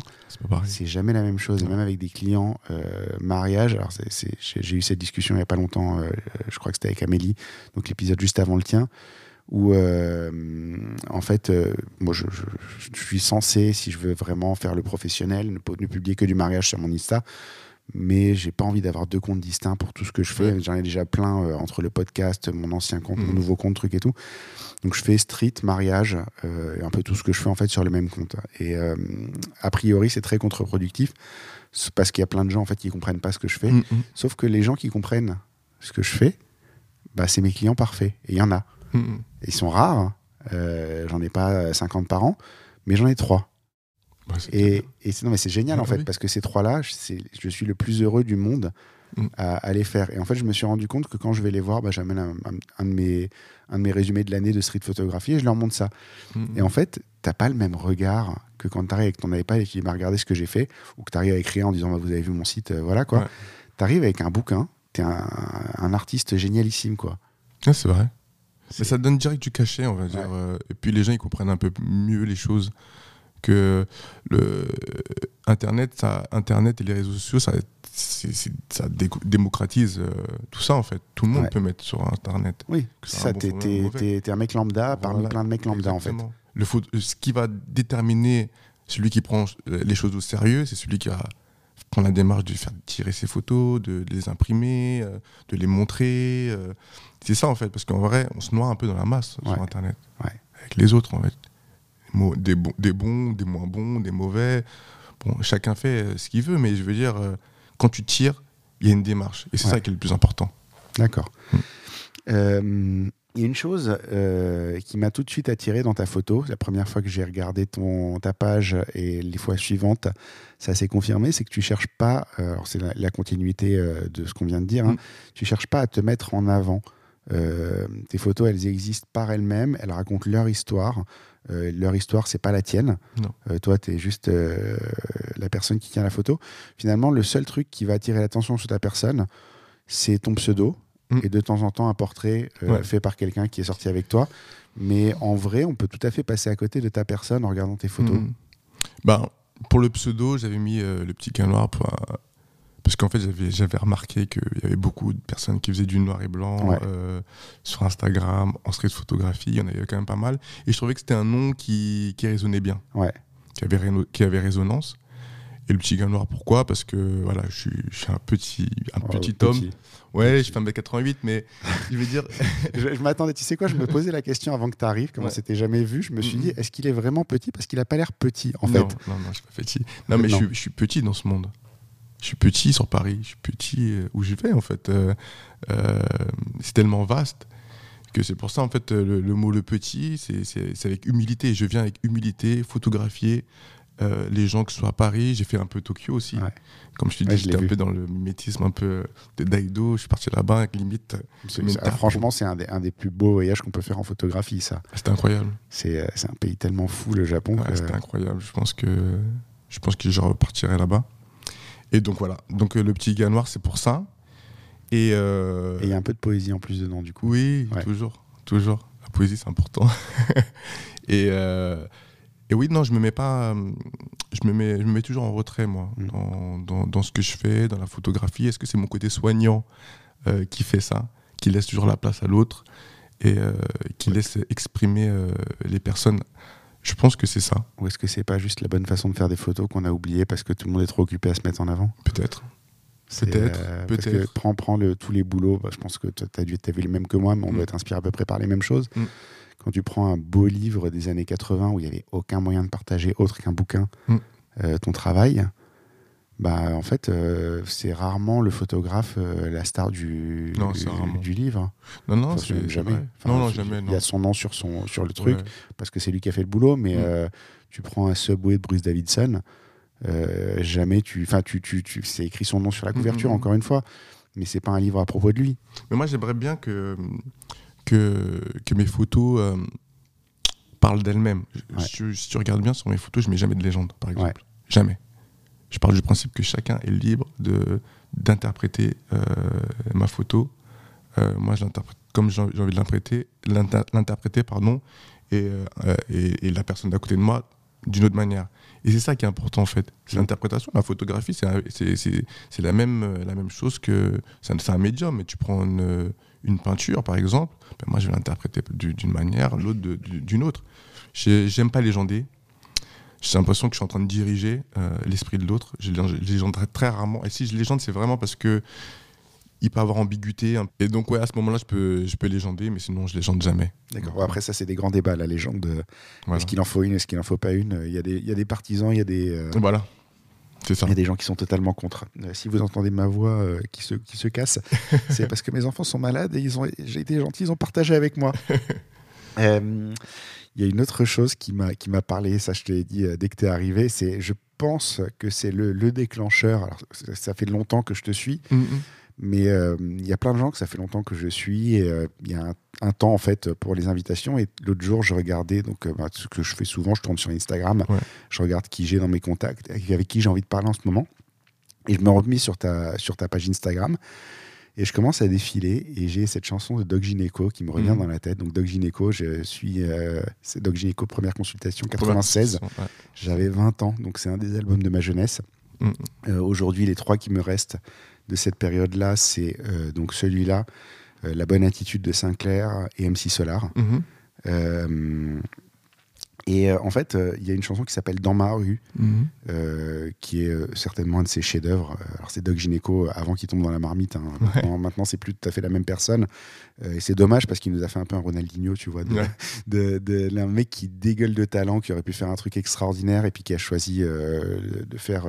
c'est jamais la même chose. Et même avec des clients euh, mariage, alors j'ai eu cette discussion il n'y a pas longtemps, euh, je crois que c'était avec Amélie, donc l'épisode juste avant le tien, où en fait, moi je, je- je suis censé, si je veux vraiment faire le professionnel, ne publier que du mariage sur mon Insta. Mais j'ai pas envie d'avoir deux comptes distincts pour tout ce que je fais. Ouais. J'en ai déjà plein euh, entre le podcast, mon ancien compte, mon Mhm. nouveau compte, truc et tout. Donc je fais street, mariage, euh, et un peu tout ce que je fais en fait sur le même compte. Et euh, a priori, c'est très contre-productif parce qu'il y a plein de gens en fait qui comprennent pas ce que je fais. Mm, Sauf que les gens qui comprennent ce que je fais, bah, c'est mes clients parfaits. Et il y en a. mm. Ils sont rares. hein. J'en ai pas 50 par an, mais j'en ai trois. Bah, Et, et c'est, non, mais c'est génial Ah, en fait, oui. parce que ces trois-là, je- suis le plus heureux du monde Mm. à, à les faire. Et en fait, je me suis rendu compte que quand je vais les voir, bah, j'amène un, un- un de mes, un de mes résumés de l'année de street photographie et je leur montre ça. Mm. Et en fait, t'as pas le même regard que quand tu arrives avec ton iPad et que tu dis bah, regardez ce que j'ai fait, ou que tu arrives à écrire en disant bah, vous avez vu mon site, euh, voilà quoi. Ouais. Tu arrives avec un bouquin, tu es un, un artiste génialissime quoi. Ouais, c'est vrai. Mais ça donne direct du cachet, on va dire. euh, Et puis les gens, ils comprennent un peu mieux les choses. Que le Internet, ça, Internet et les réseaux sociaux, ça, démocratise euh, tout ça, en fait. Tout le monde Ouais. peut mettre sur Internet. Oui, ça bon t'es, un mec lambda parmi Voilà. plein de mecs lambda en fait. Le photo- ce qui va déterminer celui qui prend les choses au sérieux, c'est celui qui va prendre la démarche de faire tirer ses photos, de, de les imprimer, euh, de les montrer. euh. C'est ça en fait, parce qu'en vrai, on se noie un peu dans la masse Ouais. sur Internet. Ouais. Avec les autres en fait. Des bons, des bons, des moins bons, des mauvais. Bon, chacun fait euh, ce qu'il veut, mais je veux dire, euh, quand tu tires, il y a une démarche. Et c'est Ouais. ça qui est le plus important. D'accord. Mm. Euh, Il y a une chose euh, qui m'a tout de suite attiré dans ta photo. La première fois que j'ai regardé ton, ta page et les fois suivantes, ça s'est confirmé, c'est que tu cherches pas, euh, c'est la, la continuité de ce qu'on vient de dire, hein, Mm. tu cherches pas à te mettre en avant. Tes photos, elles existent par elles-mêmes, elles racontent leur histoire. Euh, leur histoire, c'est pas la tienne. Euh, toi, tu es juste euh, la personne qui tient la photo. Finalement, le seul truc qui va attirer l'attention sur ta personne, c'est ton pseudo Mm. et de temps en temps un portrait Ouais. fait par quelqu'un qui est sorti avec toi. Mais en vrai, on peut tout à fait passer à côté de ta personne en regardant tes photos. Ben, pour le pseudo, j'avais mis le petit cas noir pour, parce qu'en fait, j'avais, remarqué qu'il y avait beaucoup de personnes qui faisaient du noir et blanc Ouais. euh, sur Instagram, en street photographie, il y en avait quand même pas mal. Et je trouvais que c'était un nom qui, qui résonnait bien, Ouais. qui avait, qui avait résonance. Et le petit gars noir, pourquoi? Parce que voilà, je suis, je suis un petit, un Oh, petit petit. homme. Ouais, Petit. je fais 1m88, mais <laughs> je veux dire, je je m'attendais, tu sais quoi, je me posais la question avant que tu arrives, comme on Ouais. s'était jamais vu. Je me suis dit, est-ce qu'il est vraiment petit? Parce qu'il a pas l'air petit, en non, fait. non, non, je suis pas petit. Non, mais je suis petit dans ce monde. Je suis petit sur Paris. Je suis petit euh, où je vais, en fait. Euh, euh, c'est tellement vaste que c'est pour ça, en fait, le, le mot le petit, c'est- avec humilité. Je viens avec humilité, photographier euh, les gens, que ce soit à Paris. J'ai fait un peu Tokyo aussi. Ouais. Comme je te dis, j'étais un peu dans le mimétisme un peu de Daido. Je suis parti là-bas, avec limite. franchement, c'est un des, un des plus beaux voyages qu'on peut faire en photographie, ça. C'était incroyable. C'est c'est un pays tellement fou, le Japon. Ouais, que- C'était incroyable. Je pense que je pense que je repartirai là-bas. Et donc voilà. Donc euh, le petit gars noir, c'est pour ça. Et, euh, Et il y a un peu de poésie en plus dedans, du coup. oui, Ouais. toujours, toujours. La poésie, c'est important. <laughs> et, euh, et oui, non, je me mets pas. Je me mets, je me mets toujours en retrait, moi, Mm. dans, dans, dans ce que je fais, dans la photographie. Est-ce que c'est mon côté soignant euh, qui fait ça, qui laisse toujours la place à l'autre et qui laisse exprimer les personnes Je pense que c'est ça, Ou est-ce que c'est pas juste la bonne façon de faire des photos qu'on a oublié parce que tout le monde est trop occupé à se mettre en avant peut-être. C'est, Peut-être, peut-être. prends, prends le, tous les boulots, bah, je pense que tu as dû as vu les mêmes que moi, mais on Mm. doit être inspiré à peu près par les mêmes choses. Mm. Quand tu prends un beau livre des années 80 où il n'y avait aucun moyen de partager autre qu'un bouquin Mm. euh, ton travail, bah, en fait, euh, c'est rarement le photographe euh, la star du, Non, du livre. Non, non, Enfin, jamais. Enfin, non, non, il- jamais. Il y a son nom sur, son, sur le truc Ouais. parce que c'est lui qui a fait le boulot, mais Mm. euh, tu prends un Subway de Bruce Davidson, jamais tu. Enfin, tu, tu, tu, c'est écrit son nom sur la Mm, couverture, mm, encore une fois, mais c'est pas un livre à propos de lui. Mais moi, j'aimerais bien que, que, que mes photos parlent d'elles-mêmes. Ouais. je- si tu regardes bien sur mes photos, je mets jamais de légende, par exemple. Jamais. Je parle du principe que chacun est libre de d'interpréter euh, ma photo. Euh, moi, je l'interprète comme j'ai envie de l'interpréter, l'inter- l'interpréter, pardon, et, euh, et, et la personne d'à côté de moi d'une autre manière. Et c'est ça qui est important en fait. C'est Mm. l'interprétation. La photographie, c'est un- c'est- c'est- c'est la même, la même chose que. C'est un, un médium, mais tu prends une, une peinture par exemple, ben moi je vais l'interpréter du- d'une manière, l'autre de- d'une autre. J'ai- J'aime pas légender. J'ai l'impression que je suis en train de diriger euh, l'esprit de l'autre. Je lég- je légende très, très rarement. Et si je légende, c'est vraiment parce que il peut avoir ambiguïté. hein. Et donc, ouais, à ce moment-là, je peux, je peux légender, mais sinon, je légende jamais. D'accord. Après, ça, c'est des grands débats, la légende. Voilà. Est-ce qu'il en faut une, est-ce qu'il en faut pas une? Il y, a des- il y a des partisans, il y a des. euh, Voilà. C'est ça. Il y a des gens qui sont totalement contre. Euh, si vous entendez ma voix qui, se, qui se casse, <laughs> c'est parce que mes enfants sont malades et ils ont, j'ai été gentils, ils ont partagé avec moi. <laughs> Euh, Il y a une autre chose qui m'a qui m'a parlé, ça je te l'ai dit euh, dès que tu es arrivé, c'est je pense que c'est le, le déclencheur. Alors, ça ça fait longtemps que je te suis, Mm, mm. mais euh, il y a plein de gens que ça fait longtemps que je suis. Et euh, il y a un, un temps en fait pour les invitations. Et l'autre jour, je regardais donc bah, ce que je fais souvent. Je tourne sur Instagram, Ouais. je regarde qui j'ai dans mes contacts, avec avec qui j'ai envie de parler en ce moment. Et je me remis sur ta sur ta page Instagram. Et je commence à défiler et j'ai cette chanson de Doc Gineco qui me revient Mhm. dans la tête. Donc Doc Gineco, je suis euh, c'est Doc Gineco première consultation Première 96. consultation, ouais. J'avais 20 ans, donc c'est un des albums de ma jeunesse. Mhm. Euh, Aujourd'hui, les trois qui me restent de cette période-là, c'est euh, donc celui-là, La bonne attitude de Sinclair et MC Solar. Mhm. Et euh, en fait, euh, il y a une chanson qui s'appelle Dans ma rue, Mhm. euh, qui est certainement un de ses chefs-d'œuvre. Alors c'est Doc Gineco avant qu'il tombe dans la marmite. hein. Maintenant, maintenant, c'est plus tout à fait la même personne. Et c'est dommage parce qu'il nous a fait un peu un Ronaldinho, tu vois, de, Ouais. <laughs> de, de- d'un mec qui dégueule de talent, qui aurait pu faire un truc extraordinaire et puis qui a choisi de faire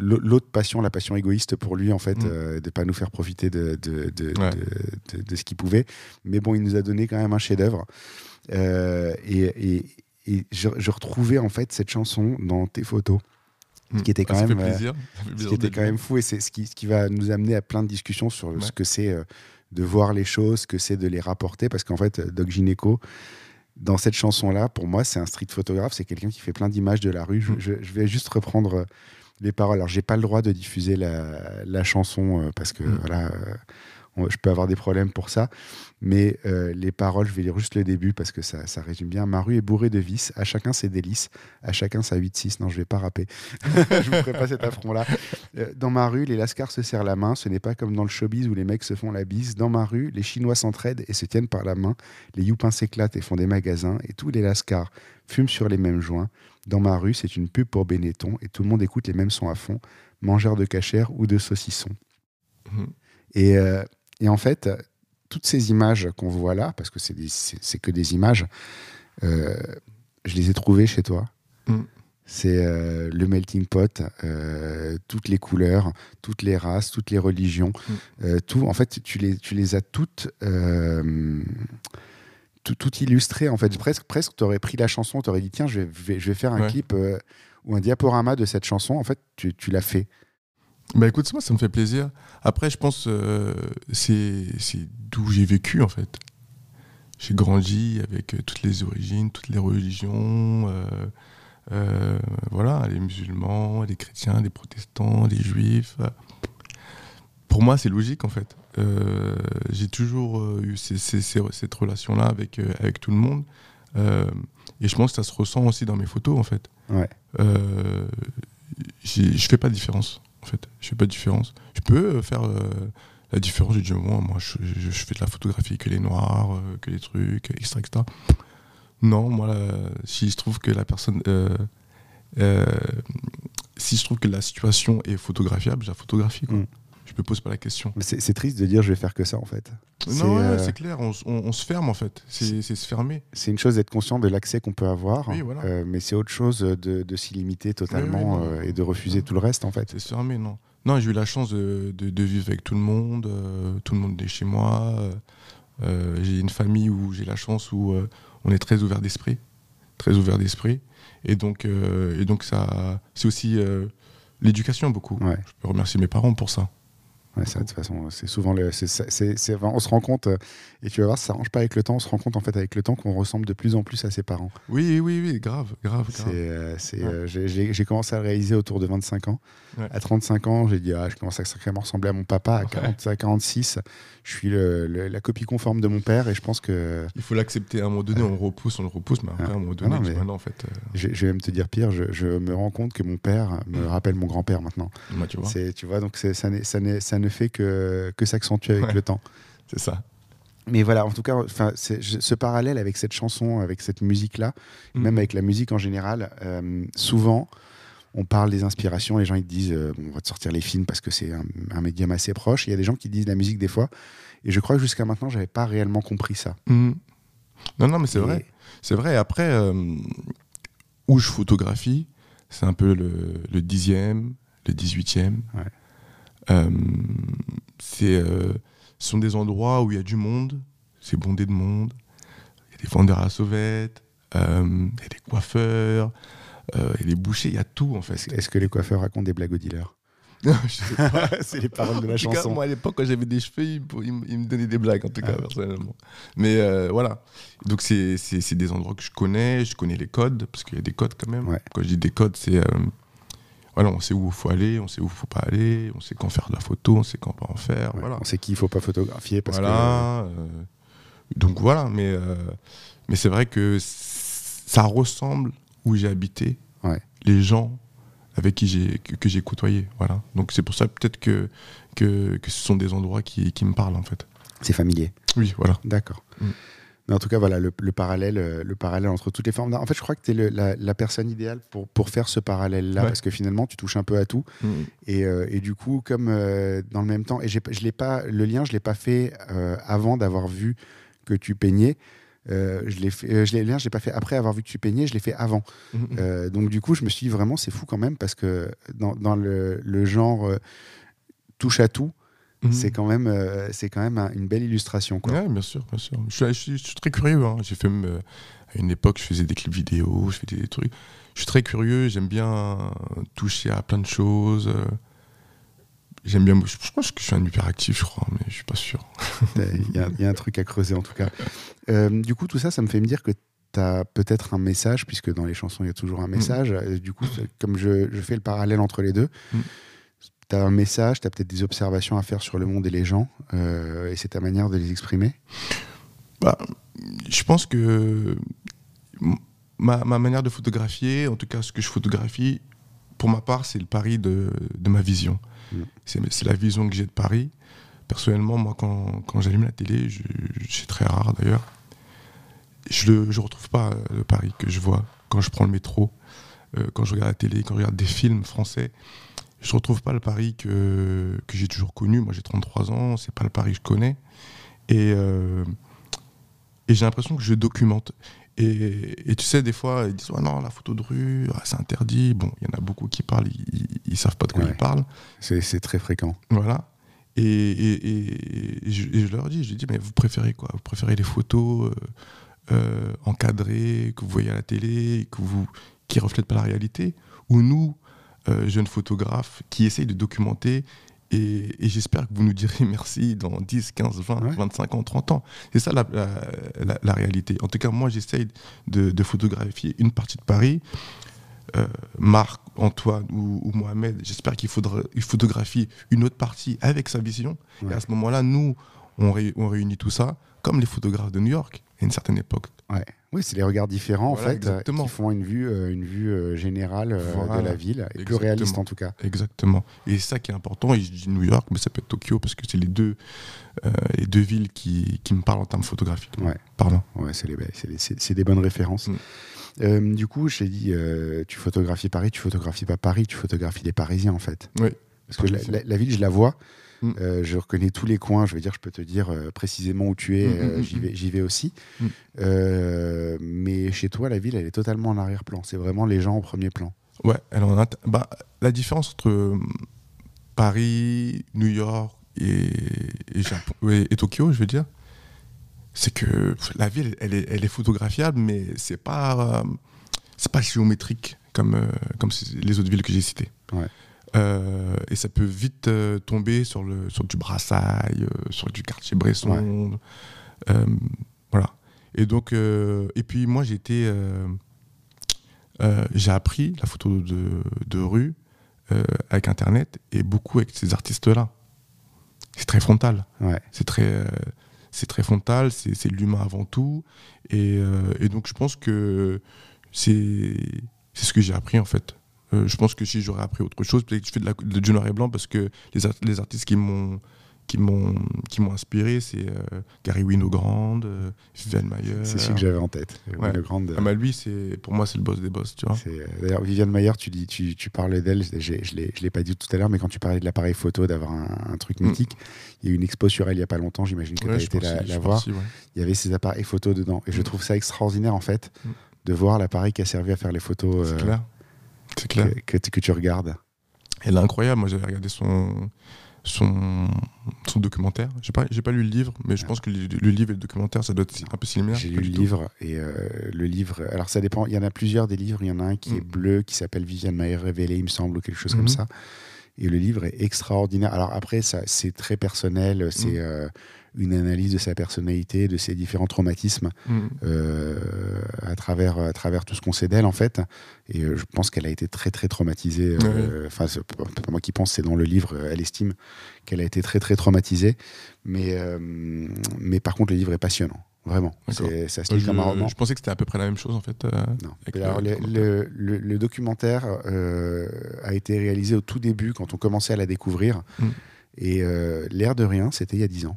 l'au- l'autre passion, la passion égoïste pour lui en fait, Mm. euh, de pas nous faire profiter de, de, de, Ouais. de- de- de ce qu'il pouvait. Mais bon, il nous a donné quand même un chef-d'œuvre. Euh, et, et, et je, je retrouvais en fait cette chanson dans tes photos. Mm. qui était quand Ah, ça même, euh, plaisir. Ce qui était quand même fou et c'est ce qui, ce qui va nous amener à plein de discussions sur Ouais. ce que c'est euh, de voir les choses, ce que c'est de les rapporter. Parce qu'en fait, Doc Gineco, dans cette chanson-là, pour moi, c'est un street photographe. C'est quelqu'un qui fait plein d'images de la rue. Je, Mm. je- je vais juste reprendre euh, les paroles. Alors, j'ai pas le droit de diffuser la, la chanson euh, parce que Mm. voilà, euh, je peux avoir des problèmes pour ça. Mais euh, les paroles, je vais lire juste le début parce que ça, ça résume bien. Ma rue est bourrée de vices, à chacun ses délices, à chacun sa 8-6. Non, je vais pas rapper. <laughs> je ne ferai pas cet affront-là. Euh, Dans ma rue, les lascars se serrent la main. Ce n'est pas comme dans le showbiz où les mecs se font la bise. Dans ma rue, les Chinois s'entraident et se tiennent par la main. Les youpins s'éclatent et font des magasins. Et tous les lascars fument sur les mêmes joints. Dans ma rue, c'est une pub pour Benetton et tout le monde écoute les mêmes sons à fond. Mangeurs de cachère ou de saucisson. Mhm. Et, euh, et en fait, toutes ces images qu'on voit là, parce que c'est que des images, euh, je les ai trouvées chez toi. Mm. C'est euh, le melting pot, euh, toutes les couleurs, toutes les races, toutes les religions, Mm. tout. En fait, tu les, tu les as toutes. tout, tout illustré en fait presque presque tu aurais pris la chanson tu aurais dit tiens je vais, je faire un Ouais. clip ou un diaporama de cette chanson en fait tu, tu l'as fait Bah écoute, moi ça me fait plaisir. Après, je pense euh, c'est c'est d'où j'ai vécu en fait. J'ai grandi avec euh, toutes les origines, toutes les religions, euh, euh, voilà, les musulmans, les chrétiens, les protestants, les juifs. Pour moi, c'est logique en fait. J'ai toujours eu ces- ces- ces- cette relation-là avec, avec tout le monde. Et je pense que ça se ressent aussi dans mes photos en fait. Ouais. Je fais pas de différence en fait. Je fais pas de différence. Je peux euh, faire euh, la différence. Je dis moi, moi je, fais de la photographie que les noirs, euh, que les trucs, etc. Non, moi, euh, si je trouve que la personne. si je trouve que la situation est photographiable, je la photographie. Mm. Je me pose pas la question. C'est c'est triste de dire je vais faire que ça en fait C'est, Non, ouais, euh, c'est clair, on, s- on- on se ferme en fait. C'est c'est se fermer. c'est une chose d'être conscient de l'accès qu'on peut avoir, Oui, voilà. euh, mais c'est autre chose de, de s'y limiter totalement Oui, oui, non. euh, et de refuser tout le reste en fait. C'est se fermer, non. Non, j'ai eu la chance de, de- de vivre avec tout le monde. tout le monde est chez moi. j'ai une famille où j'ai la chance où on est très ouvert d'esprit. Très ouvert d'esprit. Et donc, et donc ça, c'est aussi l'éducation beaucoup. Ouais. Je peux remercier mes parents pour ça. Ouais, ça, de toute façon, c'est souvent le. on se rend compte, euh, et tu vas voir, ça s'arrange pas avec le temps, on se rend compte en fait avec le temps qu'on ressemble de plus en plus à ses parents. Oui, oui, oui, grave, grave, C'est, grave. euh, euh, j'ai- commencé à le réaliser autour de 25 ans. Ouais. À 35 ans, j'ai dit, ah, je commence à sacrément ressembler à mon papa. À, Ouais. 40, à 46, je suis le- le- la copie conforme de mon père, et je pense que. Il faut l'accepter. À un moment donné, on le repousse, on le repousse, mais après, Ah. à un moment Ah donné, non, mais- bah non, en fait, Je, je vais même te dire pire, je, je me rends compte que mon père me Mm. rappelle mon grand-père maintenant. bah, tu vois, C'est, tu vois, donc ça, n'est- ne fait que, que s'accentuer avec Ouais. le temps. c'est ça. Mais voilà, en tout cas, je- ce parallèle avec cette chanson, avec cette musique-là, même Mhm. avec la musique en général, euh, souvent, on parle des inspirations, les gens ils te disent, euh, on va te sortir les films parce que c'est un, un médium assez proche. Il y a des gens qui disent la musique des fois, et je crois que jusqu'à maintenant, j'avais pas réellement compris ça. Mhm. Non, non, mais c'est Et- vrai. C'est vrai. Après, euh, où je photographie, c'est un peu le, le dixième, le dix-huitième. Ouais. Euh, c'est, euh, ce sont des endroits où il y a du monde, c'est bondé de monde. Il y a des vendeurs à sauvettes, euh, il y a des coiffeurs, il y a des bouchers, il y a tout en fait. Est-ce que les coiffeurs racontent des blagues aux dealers <laughs> Je sais pas. <laughs> C'est les paroles de la En tout cas, chanson. moi à l'époque, quand j'avais des cheveux, il, me- il me- il me donnait des blagues, en tout cas, Ah. personnellement. Mais euh, voilà. Donc, c'est c'est- c'est des endroits que je connais, je connais les codes, parce qu'il y a des codes quand même. Ouais. Quand je dis des codes, c'est. euh, voilà, on sait où il faut aller, on sait où il faut pas aller, on sait quand faire de la photo, on sait quand pas en faire. Ouais, Voilà. On sait qu'il faut pas photographier parce voilà. euh, donc voilà, mais, euh, mais c'est vrai que ça ressemble où j'ai habité, Ouais. les gens avec qui j'ai que, que j'ai côtoyé. Voilà. Donc c'est pour ça peut-être que, que, que ce sont des endroits qui, qui me parlent en fait. que c'est familier. Oui, voilà. D'accord. Mm. Mais en tout cas, voilà, le, le parallèle, euh, le parallèle entre toutes les formes d'art. En fait, je crois que tu es la, la personne idéale pour, pour faire ce parallèle-là, Ouais. parce que finalement, tu touches un peu à tout. Et, euh, et du coup, comme euh, dans le même temps, et je l'ai pas, le lien, je l'ai pas fait euh, avant d'avoir vu que tu peignais. Euh, je l'ai fait, euh, je l'ai, le lien, je l'ai pas fait après avoir vu que tu peignais, je l'ai fait avant. Mhm. Euh, donc du coup, je me suis dit vraiment, c'est fou quand même parce que dans, dans le, le genre touche à tout, Mhm. c'est quand même, euh, c'est quand même un- une belle illustration. Quoi. Ouais, bien sûr, bien sûr. Je suis, je suis- je suis très curieux. hein. J'ai fait même, euh, à une époque, je faisais des clips vidéo, je fais des trucs. Je suis très curieux. J'aime bien toucher à plein de choses. euh, J'aime bien. Je, je pense que je suis un hyperactif, je crois, mais je suis pas sûr. Il y, a- il y a un truc à creuser en tout cas. Euh, du coup, tout ça, ça me fait me dire que tu as peut-être un message, puisque dans les chansons, il y a toujours un message. Euh, Du coup, comme je, je fais le parallèle entre les deux, Mm. Tu as un message, tu as peut-être des observations à faire sur le monde et les gens, euh, et c'est ta manière de les exprimer? Bah, je pense que ma, ma manière de photographier, en tout cas ce que je photographie, pour ma part, c'est le pari de, de ma vision. Mm. C'est la vision que j'ai de Paris. Personnellement, moi, quand, quand j'allume la télé, c'est très rare d'ailleurs, je ne retrouve pas euh, le Paris que je vois quand je prends le métro, euh, quand je regarde la télé, quand je regarde des films français. Je ne retrouve pas le Paris que, que j'ai toujours connu. Moi, j'ai 33 ans, c'est pas le Paris que je connais. Et, euh, et j'ai l'impression que je documente. Et, et tu sais, des fois, ils disent oh non, la photo de rue, ah, c'est interdit. Bon, il y en a beaucoup qui parlent, ils, ils, savent pas de quoi Ouais. ils parlent. C'est très fréquent. Voilà. Et, et- et- et je, et je leur dis, je dis, mais vous préférez quoi? Vous préférez les photos euh, euh, encadrées que vous voyez à la télé, que vous, qui reflètent pas la réalité? Ou nous, euh, jeunes photographes, qui essayent de documenter et, et j'espère que vous nous direz <laughs> merci dans 10, 15, 20, Ouais. 25 ans, 30 ans. C'est ça la, la- la- la réalité. En tout cas, moi, j'essaye de, de photographier une partie de Paris. Euh, Marc, Antoine ou, ou Mohamed, j'espère qu'il faudra, il photographie une autre partie avec sa vision. Ouais. Et à ce moment-là, nous, on, ré- on réunit tout ça, comme les photographes de New York, à une certaine époque. Ouais. Oui, c'est les regards différents Voilà, en fait, euh, exactement. qui font une vue, euh, une vue euh, générale de la ville, et plus réaliste en tout cas. Exactement. Et ça qui est important. Et je dis New York, mais ça peut être Tokyo, parce que c'est les deux, euh, les deux villes qui, qui me parlent en termes photographiques. Ouais. Pardon. Ouais, c'est les- les- des bonnes références. Mm. Euh, du coup, je t'ai dit, tu photographies Paris, tu photographies pas Paris, tu photographies des Parisiens en fait. Oui. Parce que la, Parisiens. la- la ville, je la vois, Mm. euh, je reconnais tous les coins, je veux dire, je peux te dire euh, précisément où tu es, Mm, euh, mm, j'y vais, j'y vais aussi. Euh, mais chez toi, la ville, elle est totalement en arrière-plan. C'est vraiment les gens au premier plan. Ouais, alors bah, la différence entre euh, Paris, New York et, et, Japon- <laughs> ouais, et Tokyo, je veux dire, c'est que la ville, elle est, elle est photographiable, mais c'est pas, euh, c'est pas géométrique comme, euh, comme les autres villes que j'ai citées. Ouais. Euh, et ça peut vite euh, tomber sur, le, sur du Brassailles, euh, sur du quartier Bresson. euh, voilà. Et donc, et puis moi, j'étais. j'ai appris la photo de, de rue avec Internet et beaucoup avec ces artistes-là. C'est très frontal. Ouais. C'est très, c'est très frontal, c'est l'humain avant tout. Et, et donc, je pense que c'est ce que j'ai appris en fait. Euh, je pense que si j'aurais appris autre chose, peut-être que je fais de la, de- du noir et blanc parce que les, art- les artistes qui m'ont qui m'ont qui m'ont inspiré, c'est euh, Gary Winogrand, euh, Viviane Mayer. C'est celui que j'avais en tête. Ouais. Le grand, Ah bah lui, c'est pour moi, c'est le boss des boss, tu vois. Euh, D'ailleurs, Viviane Mayer, tu, dis, tu, tu parlais d'elle, je ne l'ai, l'ai pas dit tout à l'heure, mais quand tu parlais de l'appareil photo, d'avoir un, un truc Mm. mythique, il y a eu une expo sur elle il n'y a pas longtemps, j'imagine que tu as été la, voir. ouais. Il y avait ces appareils photo dedans. Et je Mm. trouve ça extraordinaire, en fait, Mm. de voir l'appareil qui a servi à faire les photos C'est euh, clair. C'est clair. que, que, tu- que tu regardes. Elle est incroyable. Moi, j'avais regardé son, son, son documentaire. J'ai pas, j'ai pas lu le livre, mais je pense que le, le livre et le documentaire, ça doit être un peu similaire. J'ai lu le livre et euh, le livre. Alors ça dépend. Il y en a plusieurs des livres. Il y en a un qui est Mm. bleu qui s'appelle Viviane Maher révélé, il me semble, ou quelque chose comme ça. Et le livre est extraordinaire. Alors après, ça, c'est très personnel. C'est Mm. euh, une analyse de sa personnalité, de ses différents traumatismes Mm. euh, à travers à travers tout ce qu'on sait d'elle en fait. Et euh, je pense qu'elle a été très très traumatisée. euh, Enfin, c'est pas pas moi qui pense, c'est dans le livre. euh, Elle estime qu'elle a été très très traumatisée. Mais euh, mais par contre, le livre est passionnant. Vraiment. C'est- Ça se Euh, lit comme un roman. je pensais que c'était à peu près la même chose en fait. euh, Non. alors, le, documentaire. le- le- le documentaire euh, a été réalisé au tout début, quand on commençait à la découvrir. Mm. Et euh, l'air de rien, c'était il y a 10 ans.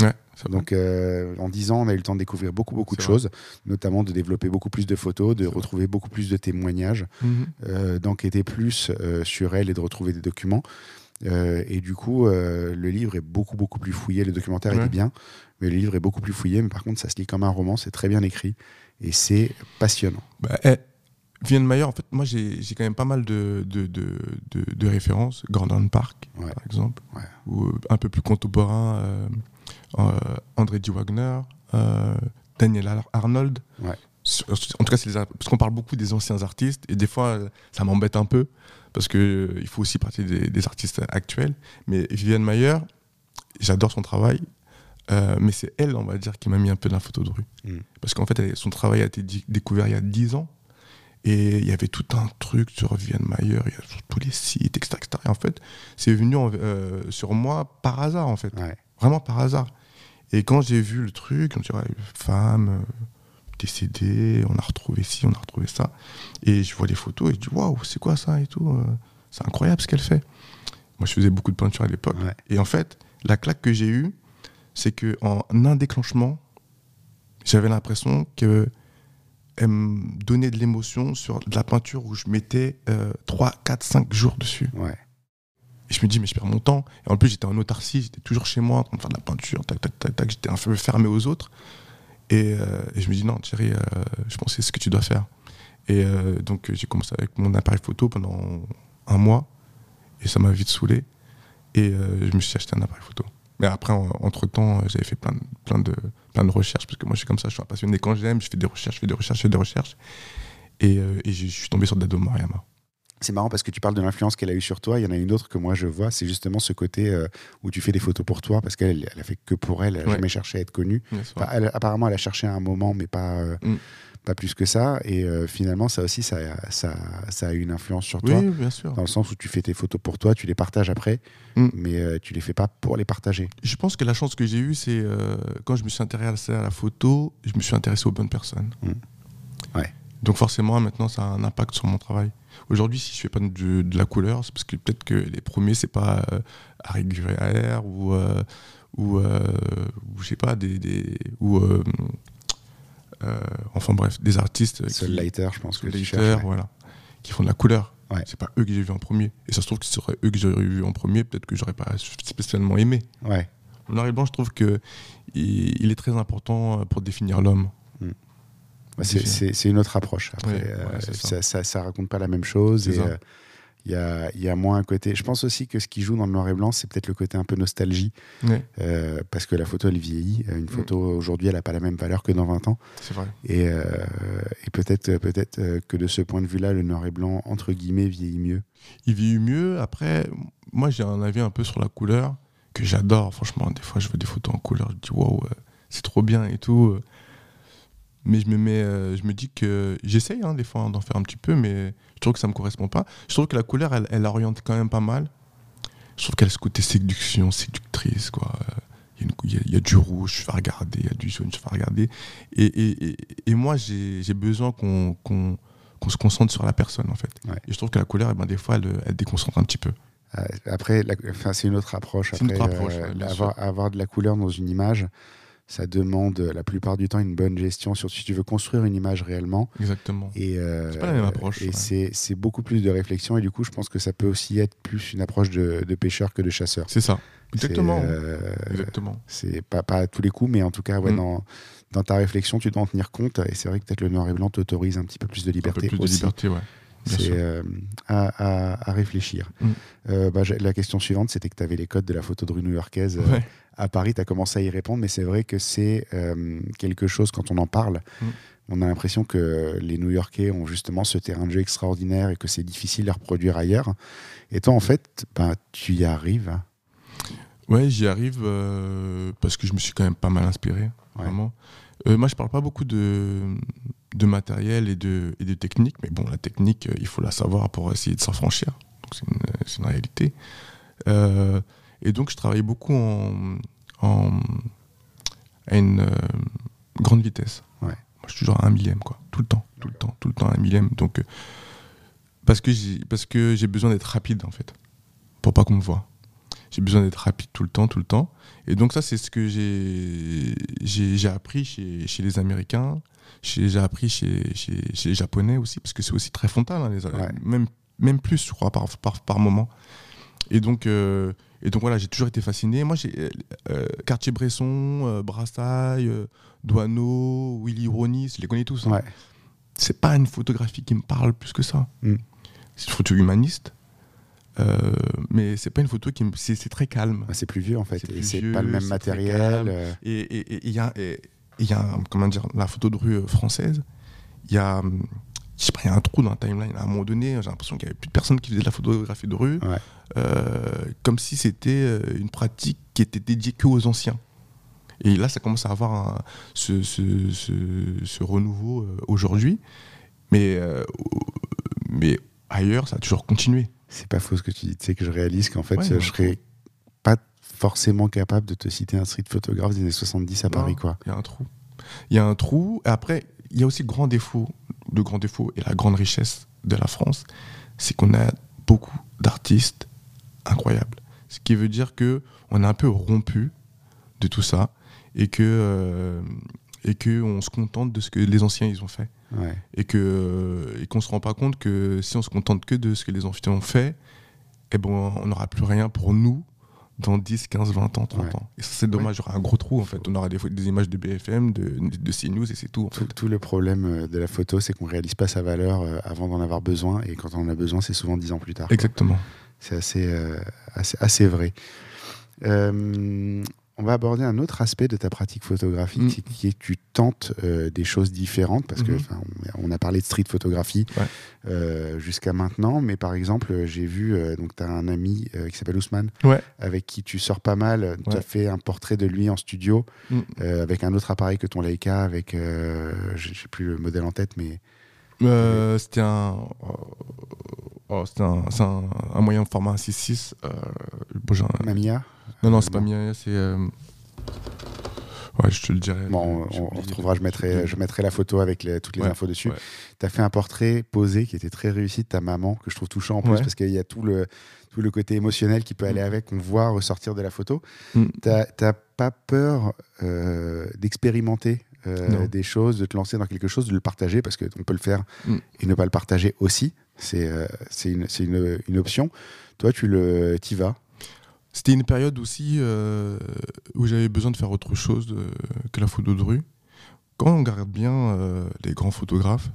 Ouais. Donc euh, en 10 ans, on a eu le temps de découvrir beaucoup, beaucoup de vrai. choses, notamment de développer beaucoup plus de photos, de vrai. retrouver beaucoup plus de témoignages, Mhm. euh, d'enquêter plus euh, sur elle et de retrouver des documents. Et du coup, le livre est beaucoup, beaucoup plus fouillé. Le documentaire Ouais. était bien, mais le livre est beaucoup plus fouillé. Mais par contre, ça se lit comme un roman, c'est très bien écrit et c'est passionnant. Bah, eh, Vienne Mayer, en fait, moi j'ai quand même pas mal de, de, de, de- références. Gordon Park, Ouais. par exemple, Ouais. ou un peu plus contemporain, euh, André D. Wagner, euh, Daniel Ar- Arnold. Ouais. En tout cas, les parce qu'on parle beaucoup des anciens artistes, et des fois, euh, ça m'embête un peu, parce qu'il il faut aussi partir des, des artistes actuels. Mais Viviane Mayer, j'adore son travail, euh, mais c'est elle, on va dire, qui m'a mis un peu dans la photo de rue. Mm. Parce qu'en fait, elle- son travail a été découvert il y a 10 ans. Et il y avait tout un truc sur Viviane Mayer, il y a sur tous les sites, etc. etc. Et en fait, c'est venu en- euh, sur moi par hasard, en fait. Ouais. Vraiment par hasard. Et quand j'ai vu le truc, on me dit, ouais, femme euh, décédée, on a retrouvé ci, on a retrouvé ça. Et je vois les photos et je dis, waouh, c'est quoi ça et tout euh, C'est incroyable ce qu'elle fait. Moi, je faisais beaucoup de peinture à l'époque. Ouais. Et en fait, la claque que j'ai eue, c'est qu'en un déclenchement, j'avais l'impression que elle me donnait de l'émotion sur de la peinture où je mettais euh, 3, 4, 5 jours dessus. Ouais. Et je me dis, mais je perds mon temps. Et en plus, j'étais en autarcie, j'étais toujours chez moi en train de faire de la peinture, tac, tac, tac, tac. J'étais un peu fermé aux autres. Et, euh, je me dis, non, Thierry, euh, je pense c'est ce que tu dois faire. Et euh, donc, j'ai commencé avec mon appareil photo pendant un mois. Et ça m'a vite saoulé. Et je me suis acheté un appareil photo. Mais après, en- entre-temps, j'avais fait plein de, plein, de, plein de recherches. Parce que moi, je suis comme ça, je suis un passionné. Quand j'aime, je fais des recherches, je fais des recherches, je fais des recherches. Et, et je suis tombé sur Dado Mariama. C'est marrant parce que tu parles de l'influence qu'elle a eue sur toi. Il y en a une autre que moi je vois, c'est justement ce côté euh, où tu fais des photos pour toi parce qu'elle elle a fait que pour elle, elle n'a Ouais. jamais cherché à être connue. Yes, Enfin, elle- apparemment, elle a cherché à un moment, mais pas, euh, Mm. pas plus que ça. Et euh, finalement, ça aussi, ça, ça, ça a eu une influence sur toi. Oui, bien sûr. Dans le sens où tu fais tes photos pour toi, tu les partages après, Mm. mais tu les fais pas pour les partager. Je pense que la chance que j'ai eue, c'est quand je me suis intéressé à la photo, je me suis intéressé aux bonnes personnes. Mm. Donc forcément, maintenant, ça a un impact sur mon travail. Aujourd'hui, si je fais pas de, de la couleur, c'est parce que peut-être que les premiers, c'est pas euh, Harry Guerrier ou, euh, ou, euh, ou je sais pas, des, des ou euh, euh, enfin bref, des artistes Seul Lighter, je pense que tu Lighter, cherches. ouais. voilà, qui font de la couleur. Ouais. C'est pas eux que j'ai vu en premier. Et ça se trouve que ce serait eux que j'aurais vu en premier, peut-être que j'aurais pas spécialement aimé. Ouais. Le noir et blanc, je trouve que il, il est très important euh, pour définir l'homme. Bah, c'est- une autre approche. Après, euh, ouais, ça. ça, ça, ça raconte pas la même chose. Et ça. euh, il y, a, il y a moins un côté. Je pense aussi que ce qui joue dans le noir et blanc, c'est peut-être le côté un peu nostalgie. Euh, parce que la photo, elle vieillit. Une Mm. photo aujourd'hui, elle n'a pas la même valeur que dans 20 ans. c'est vrai. Et, et peut-être peut que de ce point de vue-là, le noir et blanc, entre guillemets, vieillit mieux. Il vit mieux. Après, moi, j'ai un avis un peu sur la couleur que j'adore. Franchement, des fois, je vois des photos en couleur, je dis waouh, c'est trop bien et tout. Mais je me mets, euh, je me dis que j'essaye hein, des fois d'en faire un petit peu, mais je trouve que ça me correspond pas. Je trouve que la couleur, elle, elle oriente quand même pas mal. Je trouve qu'elle a ce côté séduction, séductrice, quoi. Il y, a il y du rouge, je fais regarder, il y a du jaune, je fais regarder. Et, et, et, et moi, j'ai besoin qu'on se concentre sur la personne, en fait. Ouais. Et je trouve que la couleur, eh ben, des fois, elle, elle déconcentre un petit peu. Euh, Après, enfin, c'est une autre approche. C'est une Après, autre approche, euh, ouais, bien avoir, avoir de la couleur dans une image, ça demande euh, la plupart du temps une bonne gestion, surtout si tu veux construire une image réellement. Exactement. Et, euh, C'est pas la même approche, Et ouais. c'est beaucoup plus de réflexion. Et du coup, je pense que ça peut aussi être plus une approche de, de pêcheur que de chasseur. C'est ça. Exactement. Euh, Exactement. C'est pas, pas à tous les coups, mais en tout cas, ouais, Mm. dans, dans ta réflexion, tu dois en tenir compte. Et c'est vrai que peut-être le noir et blanc t'autorise un petit peu plus de Un peu liberté plus de liberté, ouais. C'est euh, à, à- à réfléchir. Mm. Euh, bah, la question suivante, c'était que tu avais les codes de la photo de rue new-yorkaise euh, Ouais. à Paris. Tu as commencé à y répondre, mais c'est vrai que c'est euh, quelque chose, quand on en parle, Mm. on a l'impression que les New-Yorkais ont justement ce terrain de jeu extraordinaire et que c'est difficile le reproduire ailleurs. Et toi, en fait, bah, tu y arrives. Ouais, j'y arrive parce que je me suis quand même pas mal inspiré, Ouais. vraiment. Moi, je parle pas beaucoup de, de matériel et de, et de technique, mais bon, la technique, euh, il faut la savoir pour essayer de s'affranchir. Donc, c'est une, une réalité. Euh, et donc, je travaille beaucoup en, en- à une euh, grande vitesse. Ouais. Moi, je suis toujours à un millième, quoi. Tout le temps, tout le temps, tout le temps à un millième. Donc, euh, parce que j'ai parce que j'ai besoin d'être rapide, en fait, pour pas qu'on me voit. J'ai besoin d'être rapide tout le temps, tout le temps. Et donc ça, c'est ce que j'ai j'ai appris chez, chez les Américains, j'ai appris chez, chez, chez les Japonais aussi, parce que c'est aussi très frontal, hein, les, Ouais. même, même plus, je crois, par, par, par moment. Et donc, euh, et donc voilà, j'ai toujours été fasciné. Moi, j'ai euh, euh, Cartier-Bresson, euh, Brassailles, euh, Douaneau, Willy Ronis, je les connais tous. hein. Ouais. C'est pas une photographie qui me parle plus que ça. Mm. C'est une photo humaniste, euh, mais c'est pas une photo qui me... C'est très calme. Bah, c'est plus vieux, en fait. C'est pas le même matériel. euh, Et il y a, et il y a comment dire, la photo de rue euh, française, il y a, hum, je sais pas, il y a un trou dans la timeline. À un moment donné, j'ai l'impression qu'il y avait plus de personnes qui faisaient de la photographie de rue, Ouais. euh, comme si c'était euh, une pratique qui était dédiée que aux anciens. Et là, ça commence à avoir un- ce, ce- ce- ce renouveau aujourd'hui. Mais, euh, mais ailleurs, ça a toujours continué. C'est pas faux ce que tu dis. Tu sais que je réalise qu'en fait, Ouais, euh, ouais. je serais pas forcément capable de te citer un street photographe des années 70 à Paris, Non. Il y a un trou. Il y a un trou. Et après, il y a aussi le grand défaut, le grand défaut et la grande richesse de la France, c'est qu'on a beaucoup d'artistes incroyables. Ce qui veut dire que on est un peu rompu de tout ça et que euh, et que on se contente de ce que les anciens ils ont fait Ouais. et que et qu'on se rend pas compte que si on se contente que de ce que les anciens ont fait, eh ben on n'aura plus rien pour nous dans 10, 15, 20 ans, 30 Ouais. ans. Et ça c'est dommage, il y aura un gros trou en fait. On aura des, fois des images de BFM, de, de CNews et c'est tout. en Tout, fait. tout le problème euh, de la photo, c'est qu'on réalise pas sa valeur euh, avant d'en avoir besoin. Et quand on en a besoin, c'est souvent dix ans plus tard. Exactement. C'est assez, euh, assez, assez vrai. Euh, on va aborder un autre aspect de ta pratique photographique, Mm. qui- est que tu tentes euh, des choses différentes, parce que Mhm. enfin, on, on a parlé de street photographie Ouais. euh, jusqu'à maintenant, mais par exemple, euh, j'ai vu, euh, donc tu as un ami qui s'appelle Ousmane, Ouais. avec qui tu sors pas mal, tu as fait un portrait de lui en studio, Mm. avec un autre appareil que ton Leica, avec, euh, j'ai plus le modèle en tête, mais c'était un, oh, un, c'est un, un moyen format 6.6. Euh, Mamiya? Non, non, c'est pas non. Mia, c'est. euh, Ouais, je te le dirai. Bon, on, on retrouvera, je mettrai, je mettrai la photo avec les- toutes les Ouais, infos dessus. ouais. Tu as fait un portrait posé qui était très réussi de ta maman, que je trouve touchant en plus, parce qu'il y a tout le, tout le côté émotionnel qui peut aller Mm. avec, qu'on voit ressortir de la photo. Mm. T'as pas peur euh, d'expérimenter euh, des choses, de te lancer dans quelque chose, de le partager, parce qu'on peut le faire Mm. et ne pas le partager aussi. C'est euh, une, une, une option. Toi, tu le, y vas? C'était une période aussi euh, où j'avais besoin de faire autre chose euh, que la photo de rue. Quand on regarde bien euh, les grands photographes,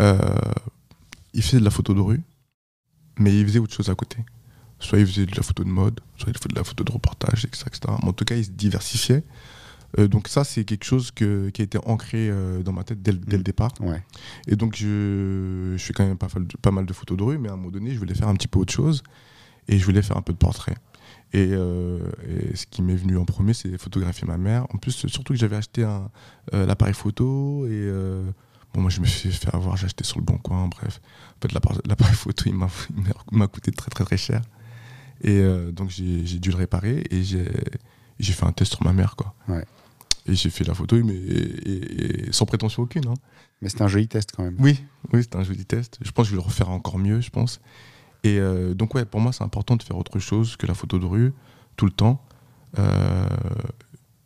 euh, ils faisaient de la photo de rue, mais ils faisaient autre chose à côté. Soit ils faisaient de la photo de mode, soit ils faisaient de la photo de reportage, etc. etc. Mais en tout cas, ils se diversifiaient. Donc ça, c'est quelque chose que- qui a été ancré dans ma tête dès, le- dès le départ. Ouais. Et donc, je, je fais quand même pas mal de photos de rue, mais à un moment donné, je voulais faire un petit peu autre chose. Et je voulais faire un peu de portrait. Et, euh, et ce qui m'est venu en premier, c'est photographier ma mère. En plus, surtout que j'avais acheté un, euh, l'appareil photo. Et euh, bon, moi, je me suis fait avoir, j'ai acheté sur le bon coin. Bref, en fait, l'appareil photo, il m'a <laughs> il m'a- m'a coûté très, très, très cher. Et euh, donc, j'ai j'ai dû le réparer. Et j'ai j'ai fait un test sur ma mère, quoi. Ouais. Et j'ai fait la photo, mais et- et- et sans prétention aucune. hein. Mais c'est un joli test quand même. Oui, oui, c'était un joli test. Je pense que je vais le refaire encore mieux, je pense. Et euh, donc, ouais, pour moi, c'est important de faire autre chose que la photo de rue, tout le temps. Euh,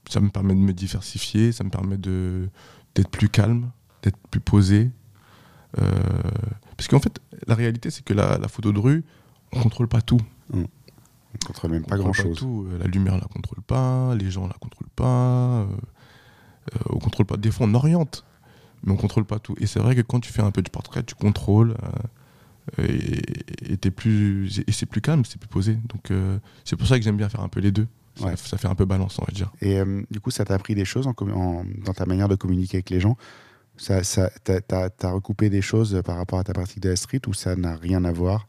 ça me permet de me diversifier, ça me permet d'être plus calme, d'être plus posé. Euh, parce qu'en fait, la réalité, c'est que la, la photo de rue, on contrôle pas tout. On contrôle même On pas grand contrôle chose. tout. Euh, La lumière, on la contrôle pas. Les gens, on la contrôle pas. on contrôle pas. Des fois, on oriente, mais on contrôle pas tout. Et c'est vrai que quand tu fais un peu de portrait, tu contrôles. Euh, et, était plus, et c'est plus calme, c'est plus posé. Donc euh, c'est pour ça que j'aime bien faire un peu les deux. Ça, Ouais. ça fait un peu balance, on va dire. Et euh, du coup, ça t'a appris des choses en commu- en- dans ta manière de communiquer avec les gens? Ça, ça, T'as recoupé des choses par rapport à ta pratique de la street ou ça n'a rien à voir?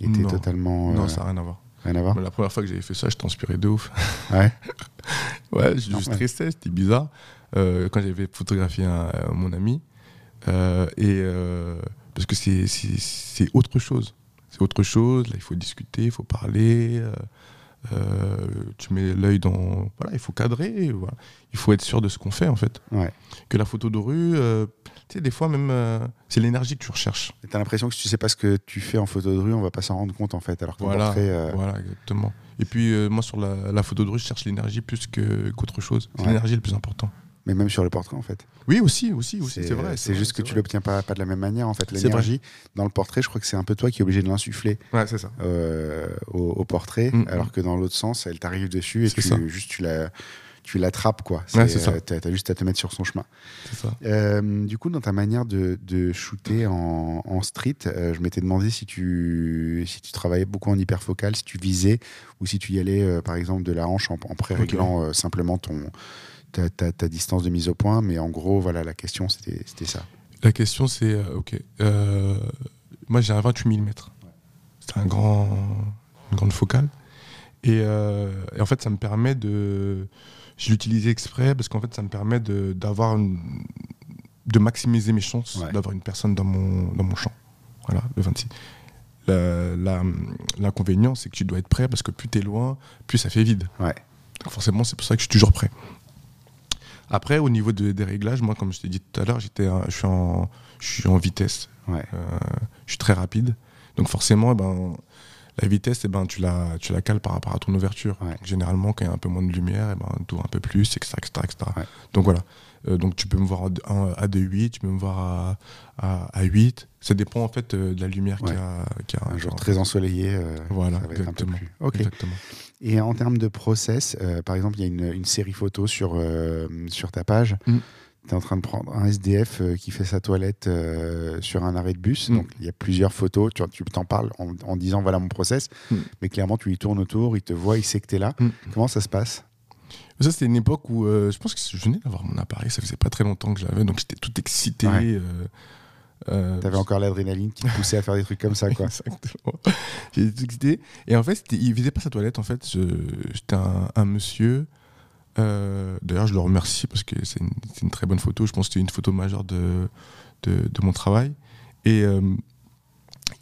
Et Non. totalement. Non, ça n'a rien à voir. rien à voir? Mais la première fois que j'avais fait ça, je transpirais de ouf. Ouais. <laughs> Ouais, je, stressais, c'était bizarre. Euh, quand j'avais photographié un- mon ami, euh, et parce que c'est- autre chose. C'est autre chose, là il faut discuter, il faut parler, euh, euh, tu mets l'œil dans... Voilà, il faut cadrer, voilà. il faut être sûr de ce qu'on fait en fait. Ouais. Que la photo de rue, euh, tu sais, des fois même, euh, c'est l'énergie que tu recherches. Et T'as l'impression que si tu sais pas ce que tu fais en photo de rue, on va pas s'en rendre compte en fait. Alors que Voilà, portrait, voilà, exactement. Et puis moi sur la, la photo de rue, je cherche l'énergie plus qu'autre chose. C'est Ouais. l'énergie le plus important. Mais même sur le portrait en fait. Oui, aussi, aussi, aussi, c'est vrai. C'est juste que tu l'obtiens pas, pas de la même manière en fait. L'énergie dans le portrait, je crois que c'est un peu toi qui es obligé de l'insuffler Ouais, c'est ça. euh, au, au portrait, Mm, alors que dans l'autre sens, elle t'arrive dessus et tu, ça. juste tu la tu l'attrapes quoi. Ouais, c'est ça. T'as t'as juste à te mettre sur son chemin. Ça. Euh, du coup, dans ta manière de, de shooter en, en street, euh, je m'étais demandé si tu, si tu travaillais beaucoup en hyperfocal, si tu visais ou si tu y allais, euh, par exemple, de la hanche en, en pré-réglant simplement ton, ta, ta- ta distance de mise au point. Mais en gros, voilà, la question, c'était ça. La question, c'est euh, ok. euh, moi, j'ai un 28 mm. C'est un grand, une grande focale. Et, euh, et en fait, ça me permet de. Je l'utilisais exprès parce qu'en fait, ça me permet de, d'avoir de maximiser mes chances Ouais. d'avoir une personne dans mon, dans mon champ. Voilà, le 26. La- la- L'inconvénient, c'est que tu dois être prêt parce que plus tu es loin, plus ça fait vide. Ouais. Donc forcément, c'est pour ça que je suis toujours prêt. Après, au niveau de- des réglages, moi, comme je t'ai dit tout à l'heure, j'étais, je suis en, je suis en vitesse. Ouais. Euh, je suis très rapide. Donc forcément, eh ben, la vitesse, eh ben, tu, la, tu la cales par rapport à ton ouverture. Ouais. Donc, généralement, quand il y a un peu moins de lumière, eh ben, ouvres un peu plus, etc. etc., etc. Ouais. Donc voilà. Euh, donc tu peux me voir à, un- à 2,8, tu peux me voir à, à, à 8. Ça dépend en fait euh, de la lumière qu'il y a. qu'il y a- Un jour très ensoleillé, euh, Voilà, ça va être un peu exactement. plus. Exactement. Et en termes de process, euh, par exemple, il y a une, une série photo sur, euh, sur ta page. Mm. Tu es en train de prendre un SDF euh, qui fait sa toilette sur un arrêt de bus. Mm. Donc, il y a plusieurs photos. Tu, tu t'en parles en, en disant voilà mon process. Mm. Mais clairement, tu lui tournes autour, il te voit, il sait que tu es là. Mm. Comment ça se passe? Ça, c'était une époque où euh, je pense que je venais d'avoir mon appareil, ça faisait pas très longtemps que je l'avais, donc j'étais tout excité. Ouais. euh, euh, Tu avais encore l'adrénaline qui te poussait à faire des trucs comme ça. Quoi. <laughs> Exactement. J'étais tout excité. Et en fait, c'était- il visait pas sa toilette. En fait, j'étais un, un monsieur. euh, D'ailleurs, je le remercie parce que c'est une, très bonne photo. Je pense que c'était une photo majeure de, de, de mon travail. Et euh,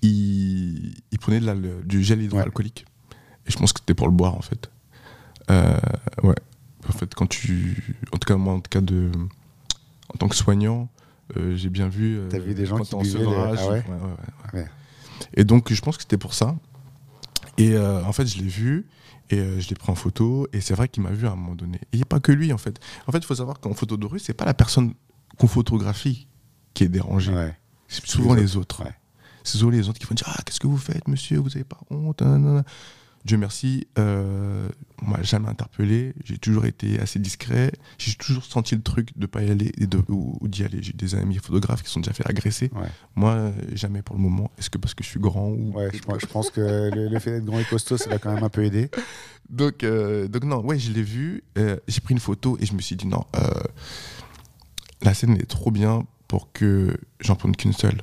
il, il prenait de la- le- du gel hydroalcoolique. Et je pense que c'était pour le boire, en fait. Euh, ouais. En fait, quand tu. En tout cas, moi, en tout cas, de, en tant que soignant, j'ai bien vu. euh, T'as vu des gens qui buvaient les- Ah ouais ouais. Et donc, je pense que c'était pour ça. Et euh, en fait, je l'ai vu et euh, je l'ai pris en photo. Et c'est vrai qu'il m'a vu à un moment donné. Et il n'y a pas que lui, en fait. En fait, il faut savoir qu'en photo de rue, c'est pas la personne qu'on photographie qui est dérangée. C'est souvent Les autres. C'est souvent les autres qui vont dire Ah, qu'est-ce que vous faites, monsieur? Vous n'avez pas honte? Dieu merci, euh, on m'a jamais interpellé. J'ai toujours été assez discret. J'ai toujours senti le truc de pas y aller et de, ou, ou d'y aller. J'ai des amis photographes qui sont déjà fait agresser. Ouais. Moi, jamais pour le moment. Est-ce que parce que je suis grand ou Ouais, je, je pense que le, le fait d'être grand et costaud, ça va quand même un peu aider. Donc, euh, donc non, ouais, je l'ai vu. euh, j'ai pris une photo et je me suis dit non, euh, la scène est trop bien pour que j'en prenne qu'une seule.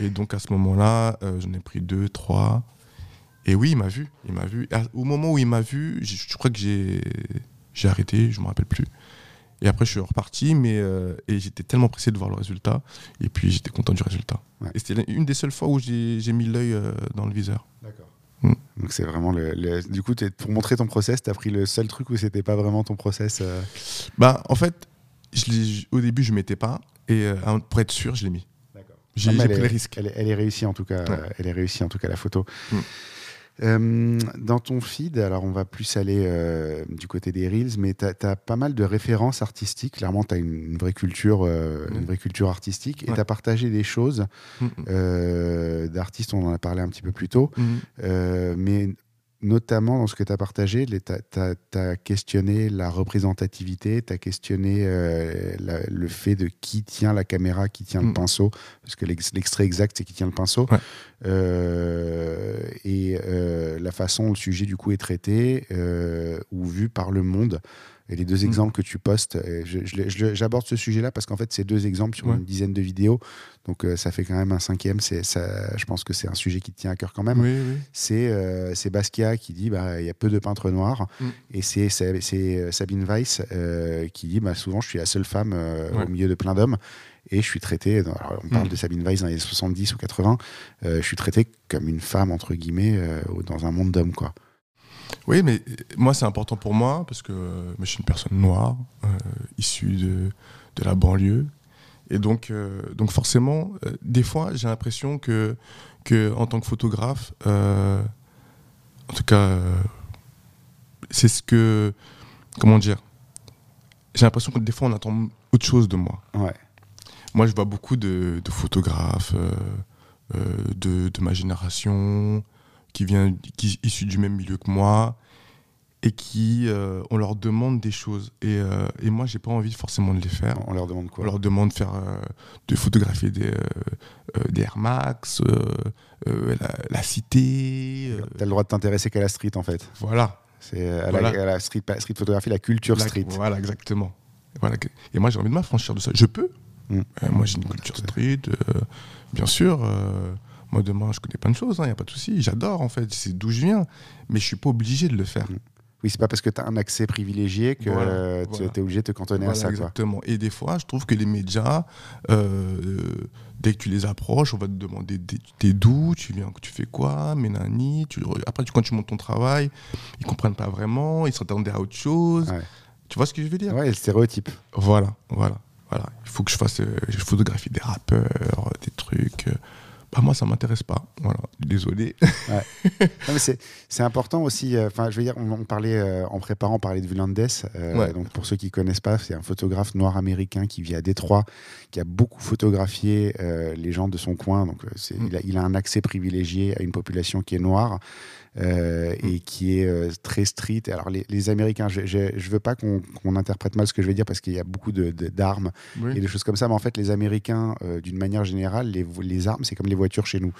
Et donc à ce moment-là, j'en ai pris deux, trois. Et oui, il m'a vu. Il m'a vu. À- au moment où il m'a vu, je crois que j'ai j'ai arrêté. Je me rappelle plus. Et après, je suis reparti, mais euh, et j'étais tellement pressé de voir le résultat. Et puis j'étais content du résultat. Ouais. Et c'était une des seules fois où j'ai j'ai mis l'œil euh, dans le viseur. D'accord. Mm. Donc c'est vraiment le, le- Du coup, t'es- pour montrer ton process, tu as pris le seul truc où c'était pas vraiment ton process. euh, Bah, en fait, je au début, je ne mettais pas. Et pour être sûr, je l'ai mis. J'ai mais j'ai elle pris est- le risque. Elle, est- elle est réussie en tout cas. Ouais. Elle est réussie en tout cas la photo. Mm. Euh, dans ton feed, alors on va plus aller euh, du côté des reels, mais tu as, pas mal de références artistiques. Clairement, tu as une, une vraie culture, euh, Mm. une vraie culture artistique, et Ouais. tu as partagé des choses Mm, mm, euh, d'artistes. On en a parlé un petit peu plus tôt, mm. Euh, mais notamment dans ce que tu as partagé, tu as, questionné la représentativité, tu as questionné euh, la- le fait de qui tient la caméra, qui tient le Mm. pinceau, parce que l'ex- l'extrait exact, c'est qui tient le pinceau. Ouais. Euh, et euh, la façon dont le sujet, du coup, est traité ou vu par le monde. Et les deux Mm. exemples que tu postes, euh, j'aborde ce sujet-là parce qu'en fait, c'est deux exemples sur Ouais. une dizaine de vidéos. Donc, euh, ça fait quand même un cinquième. C'est, ça, je pense que c'est un sujet qui te tient à cœur quand même Oui, oui. c'est euh, c'est Basquiat qui dit bah il y a peu de peintres noirs Mm. et c'est Sabine Weiss euh, qui dit bah souvent je suis la seule femme Ouais. au milieu de plein d'hommes et je suis traité alors, on parle Mm. de Sabine Weiss dans les 70 ou 80 euh, je suis traité comme une femme entre guillemets euh, dans un monde d'hommes quoi Oui, mais euh, moi, c'est important pour moi parce que euh, je suis une personne noire, euh, issue de, de la banlieue. Et donc, euh, donc forcément, euh, des fois, j'ai l'impression que, que, en tant que photographe, en tout cas, c'est ce que. Comment dire J'ai l'impression que des fois, on attend autre chose de moi. ouais Moi, je vois beaucoup de, de photographes de, de ma génération qui vient, qui issus du même milieu que moi et qui, euh, on leur demande des choses. Et, euh, et moi, j'ai pas envie forcément de les faire. on leur demande On quoi leur demande de faire, euh, de photographier des, euh, des Air Max, la, la cité, t'as le droit de t'intéresser qu'à la street en fait voilà. c'est à, Voilà. la, à la street, street photographie la culture La- street Voilà, exactement. Voilà. Et moi, j'ai envie de m'affranchir de ça. Je peux. Mm. Euh, moi, j'ai une culture street. bien sûr. Euh, moi, demain, je connais plein de choses. Il n'y a pas de souci. J'adore, en fait. C'est d'où je viens. Mais je suis pas obligé de le faire. oui c'est pas parce que t'as un accès privilégié que Voilà, euh, tu voilà. es obligé de te cantonner à ça quoi. exactement. Et des fois, je trouve que les médias, euh, dès que tu les approches, on va te demander t'es- d'où, tu viens, tu fais quoi, mais nani. Tu, après, tu- quand tu montes ton travail, ils comprennent pas vraiment, ils s'attendaient à autre chose. Ouais. Tu vois ce que je veux dire? Ouais le stéréotype Voilà, voilà, voilà. Il faut que je fasse, euh, je photographie des rappeurs, euh, des trucs. euh. Bah moi, ça m'intéresse pas. Voilà, désolé. <laughs> Non, mais c'est, important aussi. euh, Enfin, je veux dire, on, on parlait euh, en préparant, on parlait de Vulandes. euh, Ouais. Donc, pour ceux qui connaissent pas, c'est un photographe noir américain qui vit à Détroit, qui a beaucoup photographié les gens de son coin. Donc, Mm. il, a, il a un accès privilégié à une population qui est noire. Euh, et qui est euh, très street. Alors les, les Américains, je, je veux pas qu'on, interprète mal ce que je vais dire parce qu'il y a beaucoup de, de- d'armes Oui. et des choses comme ça, mais en fait les Américains, euh, d'une manière générale, les, armes c'est comme les voitures chez nous.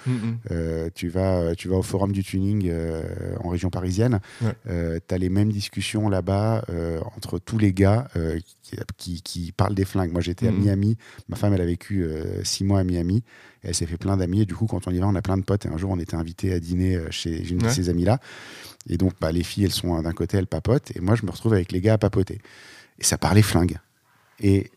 Tu, vas, tu vas au forum du tuning en région parisienne, Ouais. tu as les mêmes discussions là-bas entre tous les gars qui, qui- qui parlent des flingues. Moi j'étais à. Miami, ma femme elle a vécu six mois à Miami, et elle s'est fait plein d'amis, et du coup quand on y va on a plein de potes, et un jour on était invité à dîner chez une de Ouais. Ces amies-là, et donc bah, les filles elles sont d'un côté, elles papotent, et moi je me retrouve avec les gars à papoter. Et ça parlait flingue. Et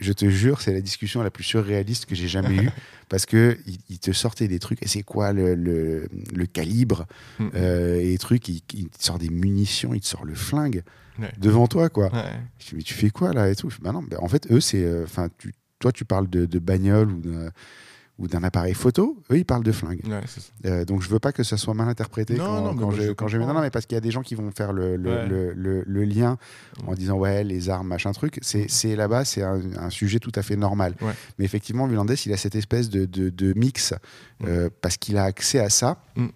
je te jure, c'est la discussion la plus surréaliste que j'ai jamais eue <laughs> parce que il, il te sortait des trucs. Et c'est quoi le, le, le calibre Mhm. euh, et trucs il, il te sort des munitions, il te sort le flingue Ouais. devant toi, quoi. Ouais. Je dis, mais tu fais quoi là et tout? Bah non, bah, en fait, eux, c'est. euh, Enfin, tu, toi, tu parles de, de bagnole ou d'un ou d'un appareil photo, eux ils parlent de flingue. Ouais. Euh, donc je veux pas que ça soit mal interprété Non, quand, non, quand je, quand je- non, non, mais parce qu'il y a des gens qui vont faire le, le, Ouais. le, le- le lien en Mm. disant ouais les armes machin truc. C'est là-bas c'est un, un sujet tout à fait normal. Ouais. Mais effectivement Vulandes il a cette espèce de, de, de mix euh, parce qu'il a accès à ça. Mhm.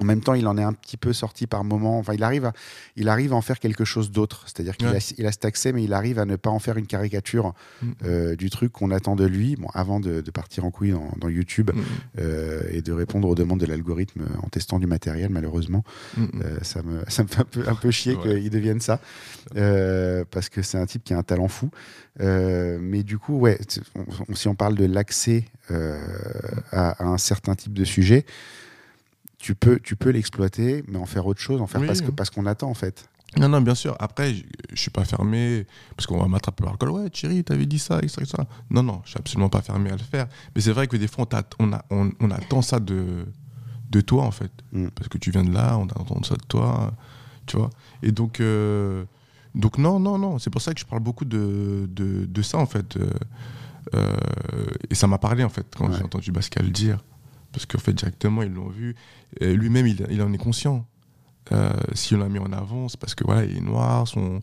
En même temps, il en est un petit peu sorti par moment. Enfin, il arrive à, il arrive à en faire quelque chose d'autre. C'est-à-dire qu'il Ouais. a, il a cet accès, mais il arrive à ne pas en faire une caricature Mhm. euh, du truc qu'on attend de lui. Bon, avant de, de partir en couille dans, dans YouTube Mhm. euh, et de répondre aux demandes de l'algorithme en testant du matériel, malheureusement, Mhm. euh, ça, me, <laughs> ça me fait un peu, un peu chier Ouais. qu'il devienne ça. Parce que c'est un type qui a un talent fou. Mais du coup, ouais, on- si on parle de l'accès à, à un certain type de sujet, tu peux, tu peux l'exploiter, mais en faire autre chose, en faire Oui, parce que parce qu'on attend en fait. Non, non, bien sûr. Après, je, je suis pas fermé parce qu'on va m'attraper par le col. Ouais, Thierry, t'avais dit ça, etc., etc. Non, non, je suis absolument pas fermé à le faire. Mais c'est vrai que des fois, on, t'att- on, a, on, on attend ça de, de toi, en fait. Mm. Parce que tu viens de là, on attend ça de toi. Tu vois Et donc, euh, donc, non, non, non. C'est pour ça que je parle beaucoup de, de, de ça, en fait. Euh, euh, et ça m'a parlé, en fait, quand Ouais. j'ai entendu Pascal dire. Parce qu'en fait, directement, ils l'ont vu. Lui-même, il, il en est conscient. Euh, si on l'a mis en avant, c'est parce que voilà, il est noir, son,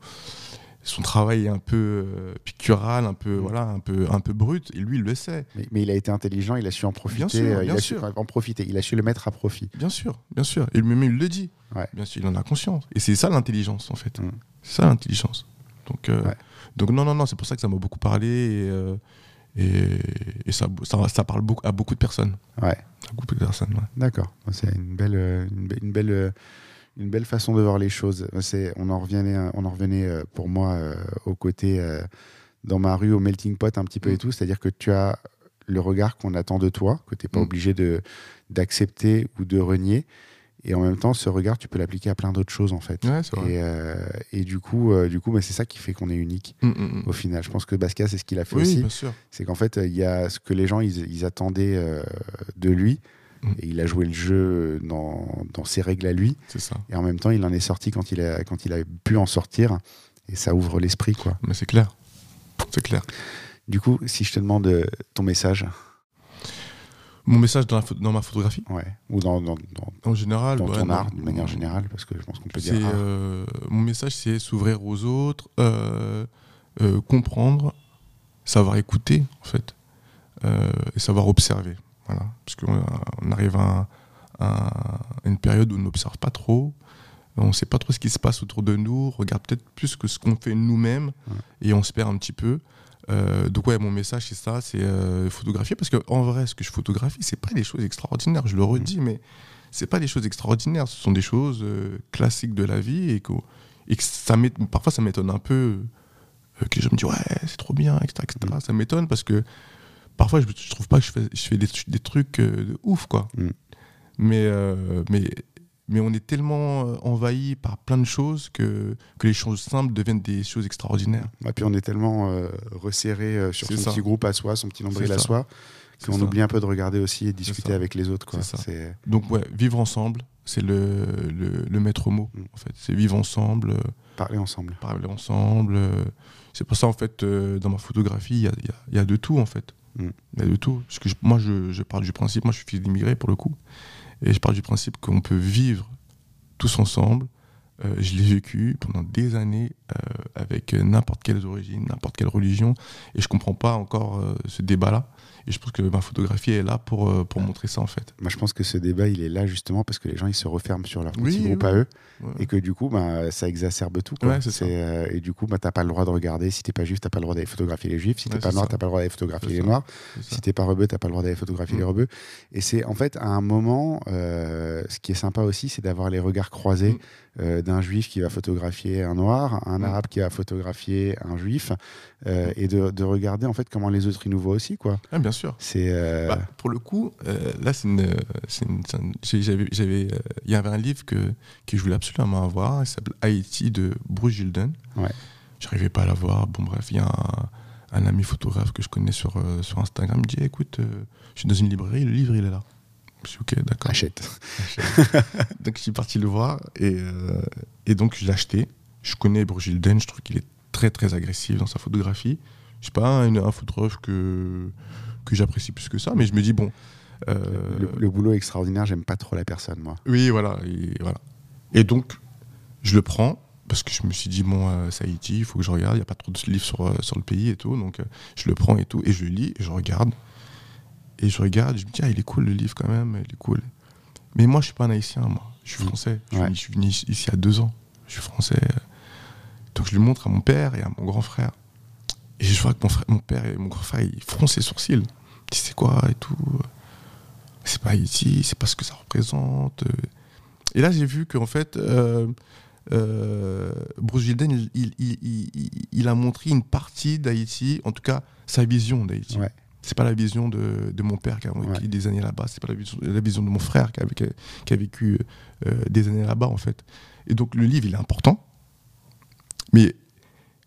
son travail est un peu euh, pictural, un peu, voilà, un peu, un peu brut, et lui, il le sait. Mais, mais il a été intelligent, il a su en profiter. sûr, euh, il bien a sûr. su en profiter. Il a su le mettre à profit. Bien sûr, bien sûr. Et lui-même, il le dit. Ouais. Bien sûr, il en a conscience. Et c'est ça l'intelligence, en fait. Mm. C'est ça l'intelligence. Donc, euh, Ouais. donc, non, non, non, c'est pour ça que ça m'a beaucoup parlé. Et, et, et ça, ça, ça parle beaucoup, à beaucoup de personnes. Ouais. À beaucoup de personnes, ouais. D'accord. C'est une belle, euh, une, be- une belle, euh, une belle façon de voir les choses. C'est, on en revenait, on en revenait euh, pour moi euh, au côté euh, dans ma rue au melting pot un petit peu Mm. et tout. C'est-à-dire que tu as le regard qu'on attend de toi, que tu n'es pas Mm. obligé de d'accepter ou de renier. Et en même temps, ce regard, tu peux l'appliquer à plein d'autres choses en fait. Ouais, c'est vrai. Et, euh, et du coup, euh, du coup, bah, c'est ça qui fait qu'on est unique Mm, mm, mm. au final. Je pense que Basquiat, c'est ce qu'il a fait Oui, aussi. C'est qu'en fait, il y a ce que les gens ils, ils attendaient euh, de lui. Et il a joué le jeu dans, dans ses règles à lui. Ça. Et en même temps, il en est sorti quand il a, quand il a pu en sortir. Et ça ouvre l'esprit, quoi. Mais c'est clair. C'est clair. Du coup, si je te demande ton message, Mon message dans, la pho- dans ma photographie, ouais, ou dans, dans, dans- en général, dans ouais, ton art, de manière générale, parce que je pense qu'on peut dire euh, mon message, c'est s'ouvrir aux autres, euh, euh, comprendre, savoir écouter, en fait, et savoir observer. Voilà. Parce qu'on on arrive à, un- à une période où on n'observe pas trop, on ne sait pas trop ce qui se passe autour de nous, on regarde peut-être plus que ce qu'on fait nous-mêmes, Ouais. et on se perd un petit peu. Euh, donc ouais, mon message c'est ça, c'est euh, photographier parce que en vrai, ce que je photographie, c'est pas des choses extraordinaires. Je le redis, mais c'est pas des choses extraordinaires. Ce sont des choses euh, classiques de la vie et que, et que ça m'ét- parfois ça m'étonne un peu que les gens me disent ouais c'est trop bien, etc. etc. Ça m'étonne parce que parfois je, je trouve pas que je fais, je fais des, tru- des trucs de ouf quoi. Mm. Mais mais mais on est tellement euh, envahi par plein de choses que, que les choses simples deviennent des choses extraordinaires. Et puis on est tellement euh, resserré euh, sur son ça. petit groupe à soi, son petit nombril à ça. soi, qu'on oublie un peu de regarder aussi et de discuter avec les autres. quoi. Donc ouais, vivre ensemble, c'est le, le, le maître mot Mm. en fait. C'est vivre ensemble, Parler ensemble. parler ensemble. C'est pour ça en fait, dans ma photographie, il y a, y a- y a de tout en fait. Mm. Il y a de tout. Parce que je- moi, je, je pars du principe, moi je suis fils d'immigré pour le coup, et je pars du principe qu'on peut vivre tous ensemble. Euh, je l'ai vécu pendant des années euh, avec n'importe quelle origine, n'importe quelle religion, et je comprends pas encore euh, ce débat-là. Et je pense que ma photographie est là pour, pour montrer ça en fait. Moi, je pense que ce débat, il est là justement parce que les gens, ils se referment sur leur petit Oui, groupe oui. à eux Ouais. et que du coup, bah, ça exacerbe tout. quoi. Ouais, c'est ça. euh, et du coup, bah, t'as pas le droit de regarder. Si t'es pas juif, t'as pas le droit d'aller photographier les juifs. Si t'es Ouais, pas noir, t'as pas le droit d'aller photographier les noirs. Si t'es pas rebeu, t'as pas le droit d'aller photographier Mm. les rebeux. Et c'est en fait à un moment, ce qui est sympa aussi, c'est d'avoir les regards croisés Mm. D'un juif qui va photographier un noir, un arabe qui va photographier un juif, euh, et de, de regarder en fait comment les autres ils nous voient aussi, quoi. Ah, bien sûr. C'est euh, Bah, pour le coup, euh, là, c'est une, j'avais, il y avait un livre que, que je voulais absolument avoir. Il s'appelle Haïti de Bruce Gilden. Ouais. J'arrivais pas à l'avoir. Bon, bref, il y a un, un ami photographe que je connais sur, sur Instagram. Il me dit écoute, je suis dans une librairie, le livre, il est là. Je suis ok, d'accord. achète. <laughs> donc, je suis parti le voir et, euh, et donc, je l'ai acheté. Je connais Bruce Gilden, je trouve qu'il est très, très agressif dans sa photographie. Je suis pas un, un photographe que, que j'apprécie plus que ça, mais je me dis bon. euh, Le, le boulot est extraordinaire, j'aime pas trop la personne, moi. oui, voilà. Et, voilà. et donc, je le prends parce que je me suis dit, bon, euh, c'est Haïti, il faut que je regarde. Il n'y a pas trop de livres sur, euh, sur le pays et tout. Donc, je le prends et tout. Et je le lis et je regarde. Et je regarde. Je me dis, ah, il est cool le livre quand même. Il est cool. Mais moi, je suis pas un haïtien, moi. Je suis français. Je, suis Ouais. venu- je suis venu ici a deux ans. Je suis français. Donc, je le montre à mon père et à mon grand frère. Et je vois que mon, frère, mon père et mon grand frère, ils froncent les sourcils. Ils disent, c'est quoi et tout? C'est pas Haïti, c'est pas ce que ça représente. Et là, j'ai vu qu'en fait, euh, euh, Bruce Gilden, il, il- il- il- il a montré une partie d'Haïti, en tout cas sa vision d'Haïti. Ouais. C'est pas la vision de, de mon père qui a vécu Ouais. des années là-bas, c'est pas la vision, la vision de mon frère qui a, qui a- qui a vécu euh, des années là-bas en fait. Et donc le livre, il est important, mais,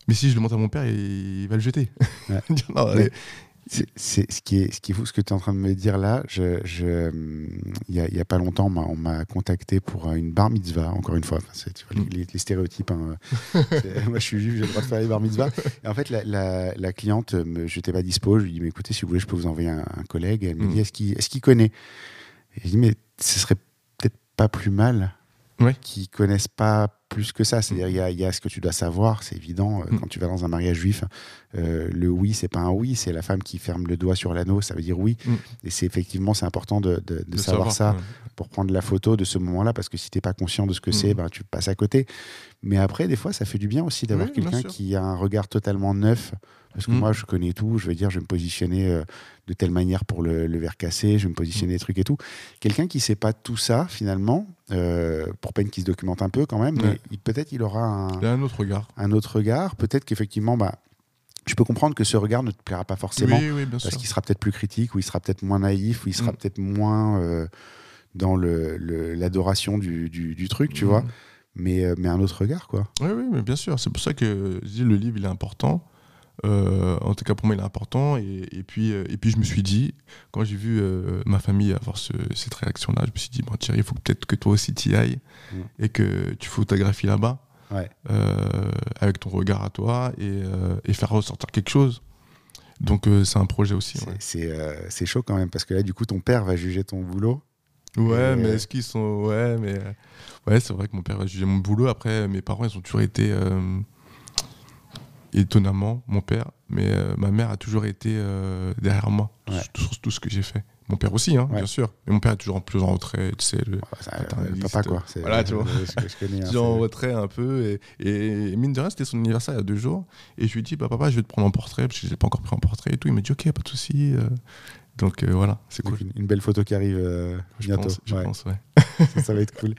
mais si je le montre à mon père, il, il va le jeter. Ouais. <laughs> Il va dire, non, allez. C'est ce qui est ce qui est fou, ce que tu es en train de me dire là. Je, je, hum, il y, a, il y a pas longtemps, on m'a- on m'a contacté pour euh, une bar mitzvah. Encore une fois, Enfin, c'est- tu vois, les, stéréotypes. hein. <laughs> C'est- Moi, je suis juif, j'ai le droit de faire les bar mitzvahs. Et en fait, la, la- la cliente, je n'étais pas dispo. Je lui dis, mais écoutez, si vous voulez, je peux vous envoyer un, un collègue. Elle me Mm. dit, est-ce qu'il est connaît? Et je dis, mais ce serait peut-être pas plus mal Ouais. qu'ils connaissent pas plus que ça. C'est-à-dire, il y a, il y a ce que tu dois savoir, c'est évident. Euh, Mm. Quand tu vas dans un mariage juif, euh, le oui, c'est pas un oui, c'est la femme qui ferme le doigt sur l'anneau, ça veut dire oui. Mm. Et c'est effectivement, c'est important de, de- de savoir, ça ouais. pour prendre la photo de ce moment-là, parce que si t'es pas conscient de ce que c'est, Mm. ben, tu passes à côté. Mais après, des fois, ça fait du bien aussi d'avoir Oui, quelqu'un qui a un regard totalement neuf. Parce que Mm. moi, je connais tout. Je veux dire, je vais me positionner euh, de telle manière pour le, le verre cassé, je vais me positionner des trucs et tout. Quelqu'un qui sait pas tout ça, finalement, euh, pour peine qu'il se documente un peu quand même, mais Ouais. peut-être il aura un, Il y a un autre regard. un autre regard. Peut-être qu'effectivement, bah, je peux comprendre que ce regard ne te plaira pas forcément Oui, oui, bien parce qu'il sera peut-être plus critique, ou il sera peut-être moins naïf, ou il sera Mm. peut-être moins euh, dans le- le- l'adoration du, du- du truc, tu Mm. vois. Mais, mais un autre regard, quoi. Oui, oui, mais bien sûr. C'est pour ça que je dis le livre, il est important. Euh, en tout cas, pour moi, il est important. Et, et puis, euh, et puis, je me suis dit, quand j'ai vu euh, ma famille avoir ce- cette réaction-là, je me suis dit, bon, Thierry, il faut peut-être que toi aussi tu y ailles Mm. et que tu photographies là-bas Ouais. avec ton regard à toi et, et faire ressortir quelque chose. Donc, c'est un projet aussi. C'est Ouais, chaud quand même, parce que là, du coup, ton père va juger ton boulot. Ouais, Et- mais est-ce qu'ils sont. Ouais, mais. Ouais, c'est vrai que mon père a jugé mon boulot. Après, mes parents, ils ont toujours été. Étonnamment, mon père. Mais euh, ma mère a toujours été euh, derrière moi Ouais. sur, sur tout ce que j'ai fait. Mon père aussi, hein, Ouais. bien sûr. Mais mon père est toujours en plus en retrait, tu sais. Le, Ouais, papa, quoi. Voilà, tu vois. <laughs> hein, toujours en retrait un peu. Et, et mine de rien, c'était son anniversaire il y a deux jours. Et je lui ai dit, bah, papa, je vais te prendre en portrait, parce que je l'ai pas encore pris en portrait et tout. Il m'a dit, ok, pas de souci. euh. Donc euh, voilà, c'est cool. une, une belle photo qui arrive euh, Je bientôt. pense, je pense, ouais. <laughs> ça, ça va être cool.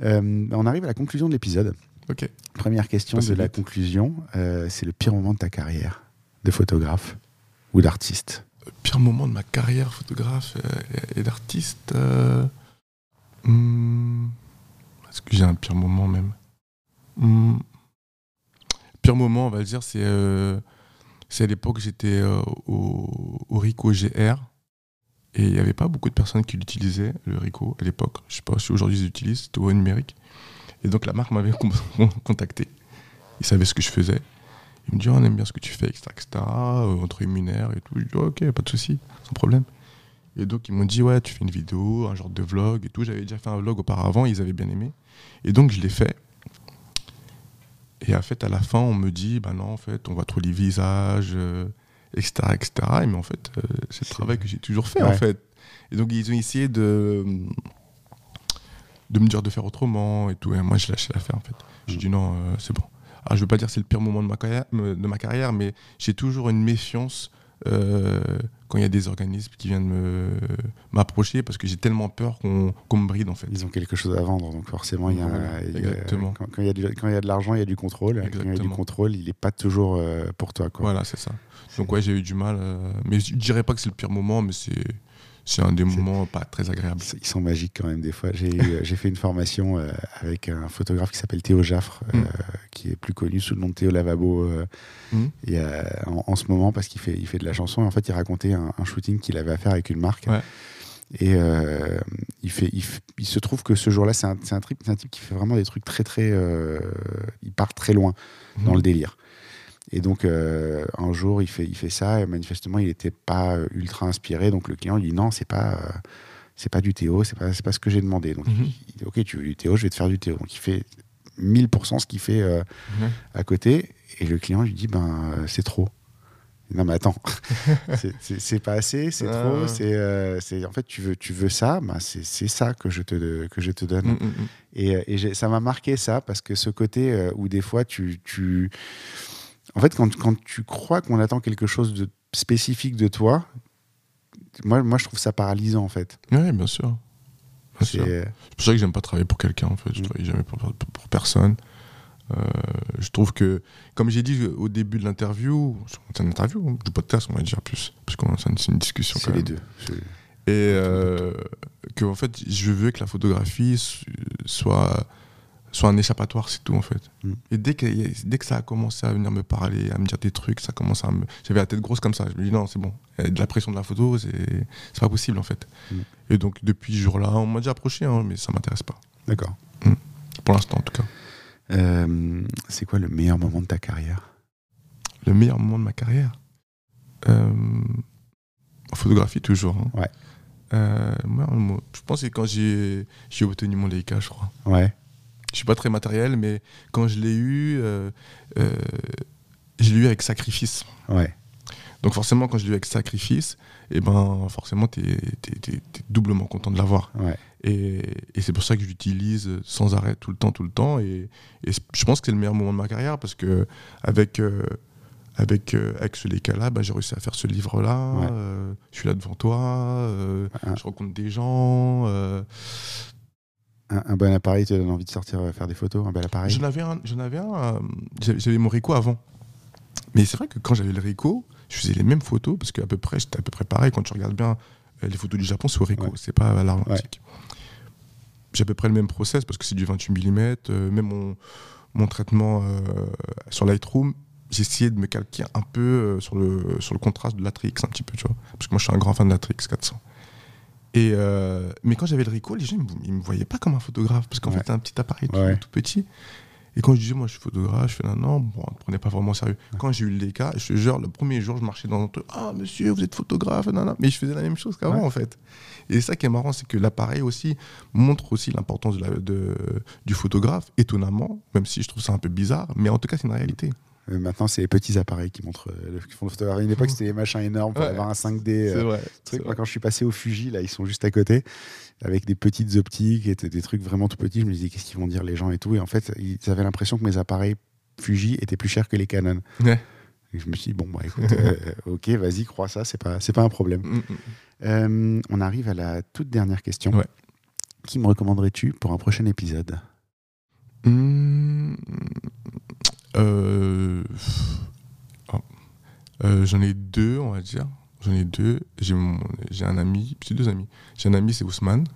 On arrive à la conclusion de l'épisode. Ok. Première question de la conclusion. euh, c'est le pire moment de ta carrière de photographe ou d'artiste pire moment de ma carrière photographe euh, et, et d'artiste euh, hmm, Est-ce que j'ai un pire moment même Hmm, Pire moment, on va le dire, c'est euh, à l'époque j'étais au, au Rico GR et il n'y avait pas beaucoup de personnes qui l'utilisaient, le Rico, à l'époque. Je sais pas si aujourd'hui ils l'utilisent, c'était au numérique. Et donc la marque m'avait <laughs> con- contacté. Ils savaient ce que je faisais. Il me dit, Oh, on aime bien ce que tu fais, etc. etc. euh, on te rémunère et tout. Je dis, ok, pas de souci, sans problème. Et donc, ils m'ont dit, ouais, tu fais une vidéo, un genre de vlog et tout. J'avais déjà fait un vlog auparavant, ils avaient bien aimé. Et donc, je l'ai fait. Et en fait, à la fin, on me dit, bah non, en fait, on voit trop les visages, euh, etc., etc. Et mais en fait, euh, c'est le travail que j'ai toujours fait, Ouais. en fait. Et donc, ils ont essayé de, de me dire de faire autrement et tout. Et moi, je lâchais l'affaire, en fait. J'ai dit, non, euh, c'est bon. Alors, je veux pas dire que c'est le pire moment de ma carrière, de ma carrière mais j'ai toujours une méfiance euh, quand il y a des organismes qui viennent me- m'approcher parce que j'ai tellement peur qu'on me bride, en fait. Ils ont quelque chose à vendre, donc forcément, il y a, Voilà, il y a- exactement. quand, quand il y a du- quand il y a de l'argent, il y a du contrôle. Quand il y a du Exactement. contrôle, il n'est pas toujours euh, pour toi. Quoi. Voilà, c'est ça. Donc, ouais, j'ai eu du mal. mais je dirais pas que c'est le pire moment, mais c'est c'est un des moments pas très agréables. Ils sont magiques quand même des fois. J'ai <laughs> eu- j'ai fait une formation euh, avec un photographe qui s'appelle Théo Jaffre, euh, Mm. qui est plus connu sous le nom de Théo Lavabo euh, Mm. et, euh, en, en ce moment parce qu'il fait, il fait de la chanson. Et en fait, il racontait un, un shooting qu'il avait à faire avec une marque. Ouais. Et euh, il, fait, il, se trouve que ce jour-là, c'est un, un, un type qui fait vraiment des trucs très, très. euh, il part très loin dans Mhm. le délire. Et donc, euh, un jour, il fait, il fait ça, et manifestement, il n'était pas euh, ultra inspiré. Donc, le client lui dit non, c'est pas, euh, c'est pas du Théo, c'est pas, pas ce que j'ai demandé. Donc, Mhm. il, il dit ok, tu veux du Théo, je vais te faire du Théo. Donc, il fait 1000% ce qu'il fait euh, Mhm. à côté, et le client lui dit ben, c'est trop. Non mais attends, <laughs> c'est- pas assez, c'est Ah, trop, c'est en fait tu veux tu veux ça, ben c'est ça que je te que je te donne. Mm, mm, mm. Et, et ça m'a marqué ça parce que ce côté où des fois tu, tu... En fait, quand, quand tu crois qu'on attend quelque chose de spécifique de toi, moi, moi je trouve ça paralysant en fait. Ouais, bien sûr. C'est- pour ça que j'aime pas travailler pour quelqu'un en fait. Je Mm. travaille jamais pour, pour- pour personne. Euh, je trouve que, comme j'ai dit au début de l'interview, c'est une interview, hein, du podcast, on va dire plus, parce que c'est une, discussion C'est les même. deux. Et euh, que en fait, je veux que la photographie soit soit un échappatoire, c'est tout en fait. Mm. Et dès que, dès que ça a commencé à venir me parler, à me dire des trucs, ça commence à me... J'avais la tête grosse comme ça. Je me dis non, c'est bon. Il y a de la pression de la photo, c'est pas possible en fait. Mm. Et donc depuis ce jour-là, on m'a déjà approché, hein, mais ça m'intéresse pas. D'accord. Pour l'instant en tout cas. Euh, c'est quoi le meilleur moment de ta carrière? Le meilleur moment de ma carrière? Euh, En photographie toujours. hein. Ouais. Euh, moi, je pense que c'est quand j'ai j'ai obtenu mon Leica, je crois. Ouais. Je suis pas très matériel, mais quand je l'ai eu, euh, euh, je l'ai eu avec sacrifice. Ouais. Donc forcément, quand je l'ai eu avec sacrifice, et ben forcément, tu es, doublement content de l'avoir. Ouais. Et, et c'est pour ça que je l'utilise sans arrêt, tout le temps, tout le temps. Et, et je pense que c'est le meilleur moment de ma carrière parce que avec, euh, avec, euh, avec ce Leica-là, bah, j'ai réussi à faire ce livre-là. Ouais. euh, je suis là devant toi, euh, Ah. je rencontre des gens. Un, un bon appareil te donne envie de sortir euh, faire des photos, un bel appareil. J'en avais un, j'en avais un euh, j'avais mon Ricoh avant. Mais c'est vrai que quand j'avais le Ricoh, je faisais les mêmes photos parce qu'à peu près, j'étais à peu près pareil. Quand tu regardes bien euh, les photos du Japon, c'est au Ricoh, Ouais. c'est pas à l'argentique. J'ai à peu près le même process parce que c'est du 28 mm. euh, même mon, mon traitement euh, sur Lightroom, j'ai essayé de me calquer un peu sur, le, sur le contraste de l'Atrix, un petit peu, tu vois. Parce que moi, je suis un grand fan de l'Atrix 400. Et euh, mais quand j'avais le Ricoh, les gens, ils me, voyaient pas comme un photographe parce qu'en Ouais. fait, c'est un petit appareil tout, Ouais. tout petit. Et quand je disais, moi, je suis photographe, je fais non, non, bon, on ne prenait pas vraiment au sérieux. Quand j'ai eu le Leica, je te jure, le premier jour, je marchais dans un truc, ah, monsieur, vous êtes photographe, non, non. Mais je faisais la même chose qu'avant, en fait. Et ça qui est marrant, c'est que l'appareil aussi montre aussi l'importance de- du photographe, étonnamment, même si je trouve ça un peu bizarre, mais en tout cas, c'est une réalité. Euh, maintenant, c'est les petits appareils qui montrent, euh, le- le photographe. À une époque, c'était des machins énormes pour Ouais. avoir un 5D. euh, vrai. truc. Moi, quand je suis passé au Fuji, là, ils sont juste à côté, avec des petites optiques et des trucs vraiment tout petits. Je me disais, qu'est-ce qu'ils vont dire les gens et tout. Et en fait, ils avaient l'impression que mes appareils Fuji étaient plus chers que les Canon. Ouais. Et je me suis dit, bon, bah écoute, euh, <laughs> ok, vas-y, crois ça, c'est pas, pas un problème. Mm, mm. Euh, on arrive à la toute dernière question. Ouais. Qui me recommanderais-tu pour un prochain épisode? Hmm, euh, oh. Euh, J'en ai deux, on va dire. J'en ai deux. J'ai mon- j'ai un ami, puis deux amis. J'ai un ami, c'est Ousmane.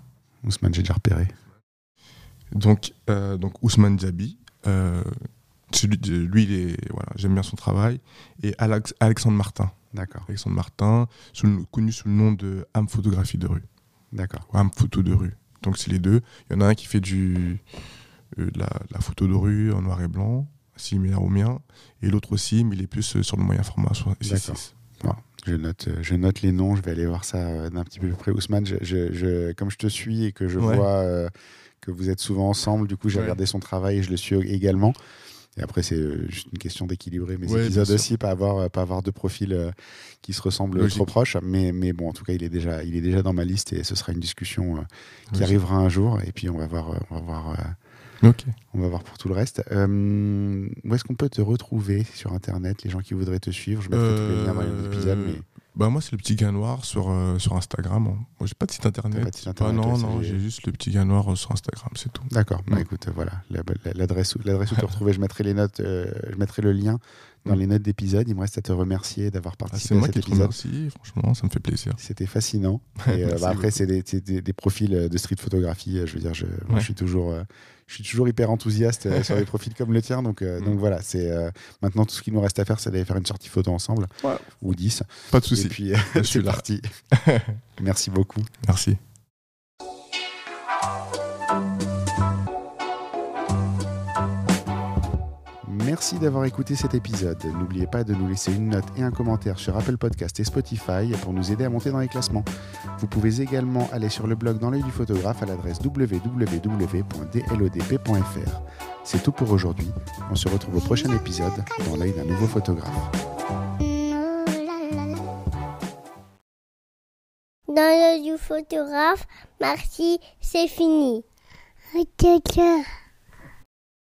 Ousmane, j'ai déjà repéré. Donc, euh, donc Ousmane celui de- lui, il est, voilà, j'aime bien son travail. Et Alex- Alexandre Martin. D'accord, Alexandre Martin, sous le- connu sous le nom de Âme Photographie de rue. d'accord. Ou Âme Photo de rue. Donc, c'est les deux. Il y en a un qui fait du, de la, la photo de rue en noir et blanc, similaire au mien. Et l'autre aussi, mais il est plus euh, sur le moyen format, sur D'accord. 6.6. Je note, euh, je note les noms, je vais aller voir ça euh, d'un petit peu plus près. Ousmane, je, je- je- comme je te suis et que je Ouais. vois euh, que vous êtes souvent ensemble, du coup j'ai Ouais. regardé son travail et je le suis également. Et après, c'est juste une question d'équilibrer mes Ouais, épisodes aussi, pas avoir, pas avoir deux profils qui se ressemblent Logique. trop proches. Mais, mais bon, en tout cas, il est, déjà, il est déjà dans ma liste et ce sera une discussion qui Logique. arrivera un jour. Et puis, on va voir, on va voir, euh, Ok. on va voir pour tout le reste. Euh, où est-ce qu'on peut te retrouver sur Internet, les gens qui voudraient te suivre? Je mettrai tous les liens dans les Euh, épisodes. Mais... Bah moi c'est le petit gars noir sur, euh, sur Instagram. Moi j'ai pas de site internet. Pas de site internet, Ah, non non j'ai- juste le petit gars noir sur Instagram c'est tout. D'accord. Bah, écoute, voilà, la- la- l'adresse où, l'adresse où te <laughs> retrouver. Je mettrai les notes, euh, je mettrai le lien dans les notes d'épisode. Il me reste à te remercier d'avoir Ah, participé c'est à moi cet épisode. remercie. Franchement ça me fait plaisir. C'était fascinant. <laughs> Et, euh, Merci bah, après, c'est des, c'est des- des profils de street photographie. Je veux dire, je, moi, Ouais. je suis toujours, euh, je suis toujours hyper enthousiaste euh, sur des <laughs> profils comme le tien. Donc, euh, Mm. donc voilà. C'est euh, maintenant tout ce qu'il nous reste à faire, c'est d'aller faire une sortie photo ensemble Ouais. ou 10 Pas de Et souci. puis euh, <laughs> Je <laughs> suis parti. Merci beaucoup. Merci. Merci d'avoir écouté cet épisode. N'oubliez pas de nous laisser une note et un commentaire sur Apple Podcast et Spotify pour nous aider à monter dans les classements. Vous pouvez également aller sur le blog dans l'œil du photographe à l'adresse www.dlodp.fr. C'est tout pour aujourd'hui. On se retrouve au prochain épisode dans l'œil d'un nouveau photographe. Dans le du photographe, merci, c'est fini. Ok, ok.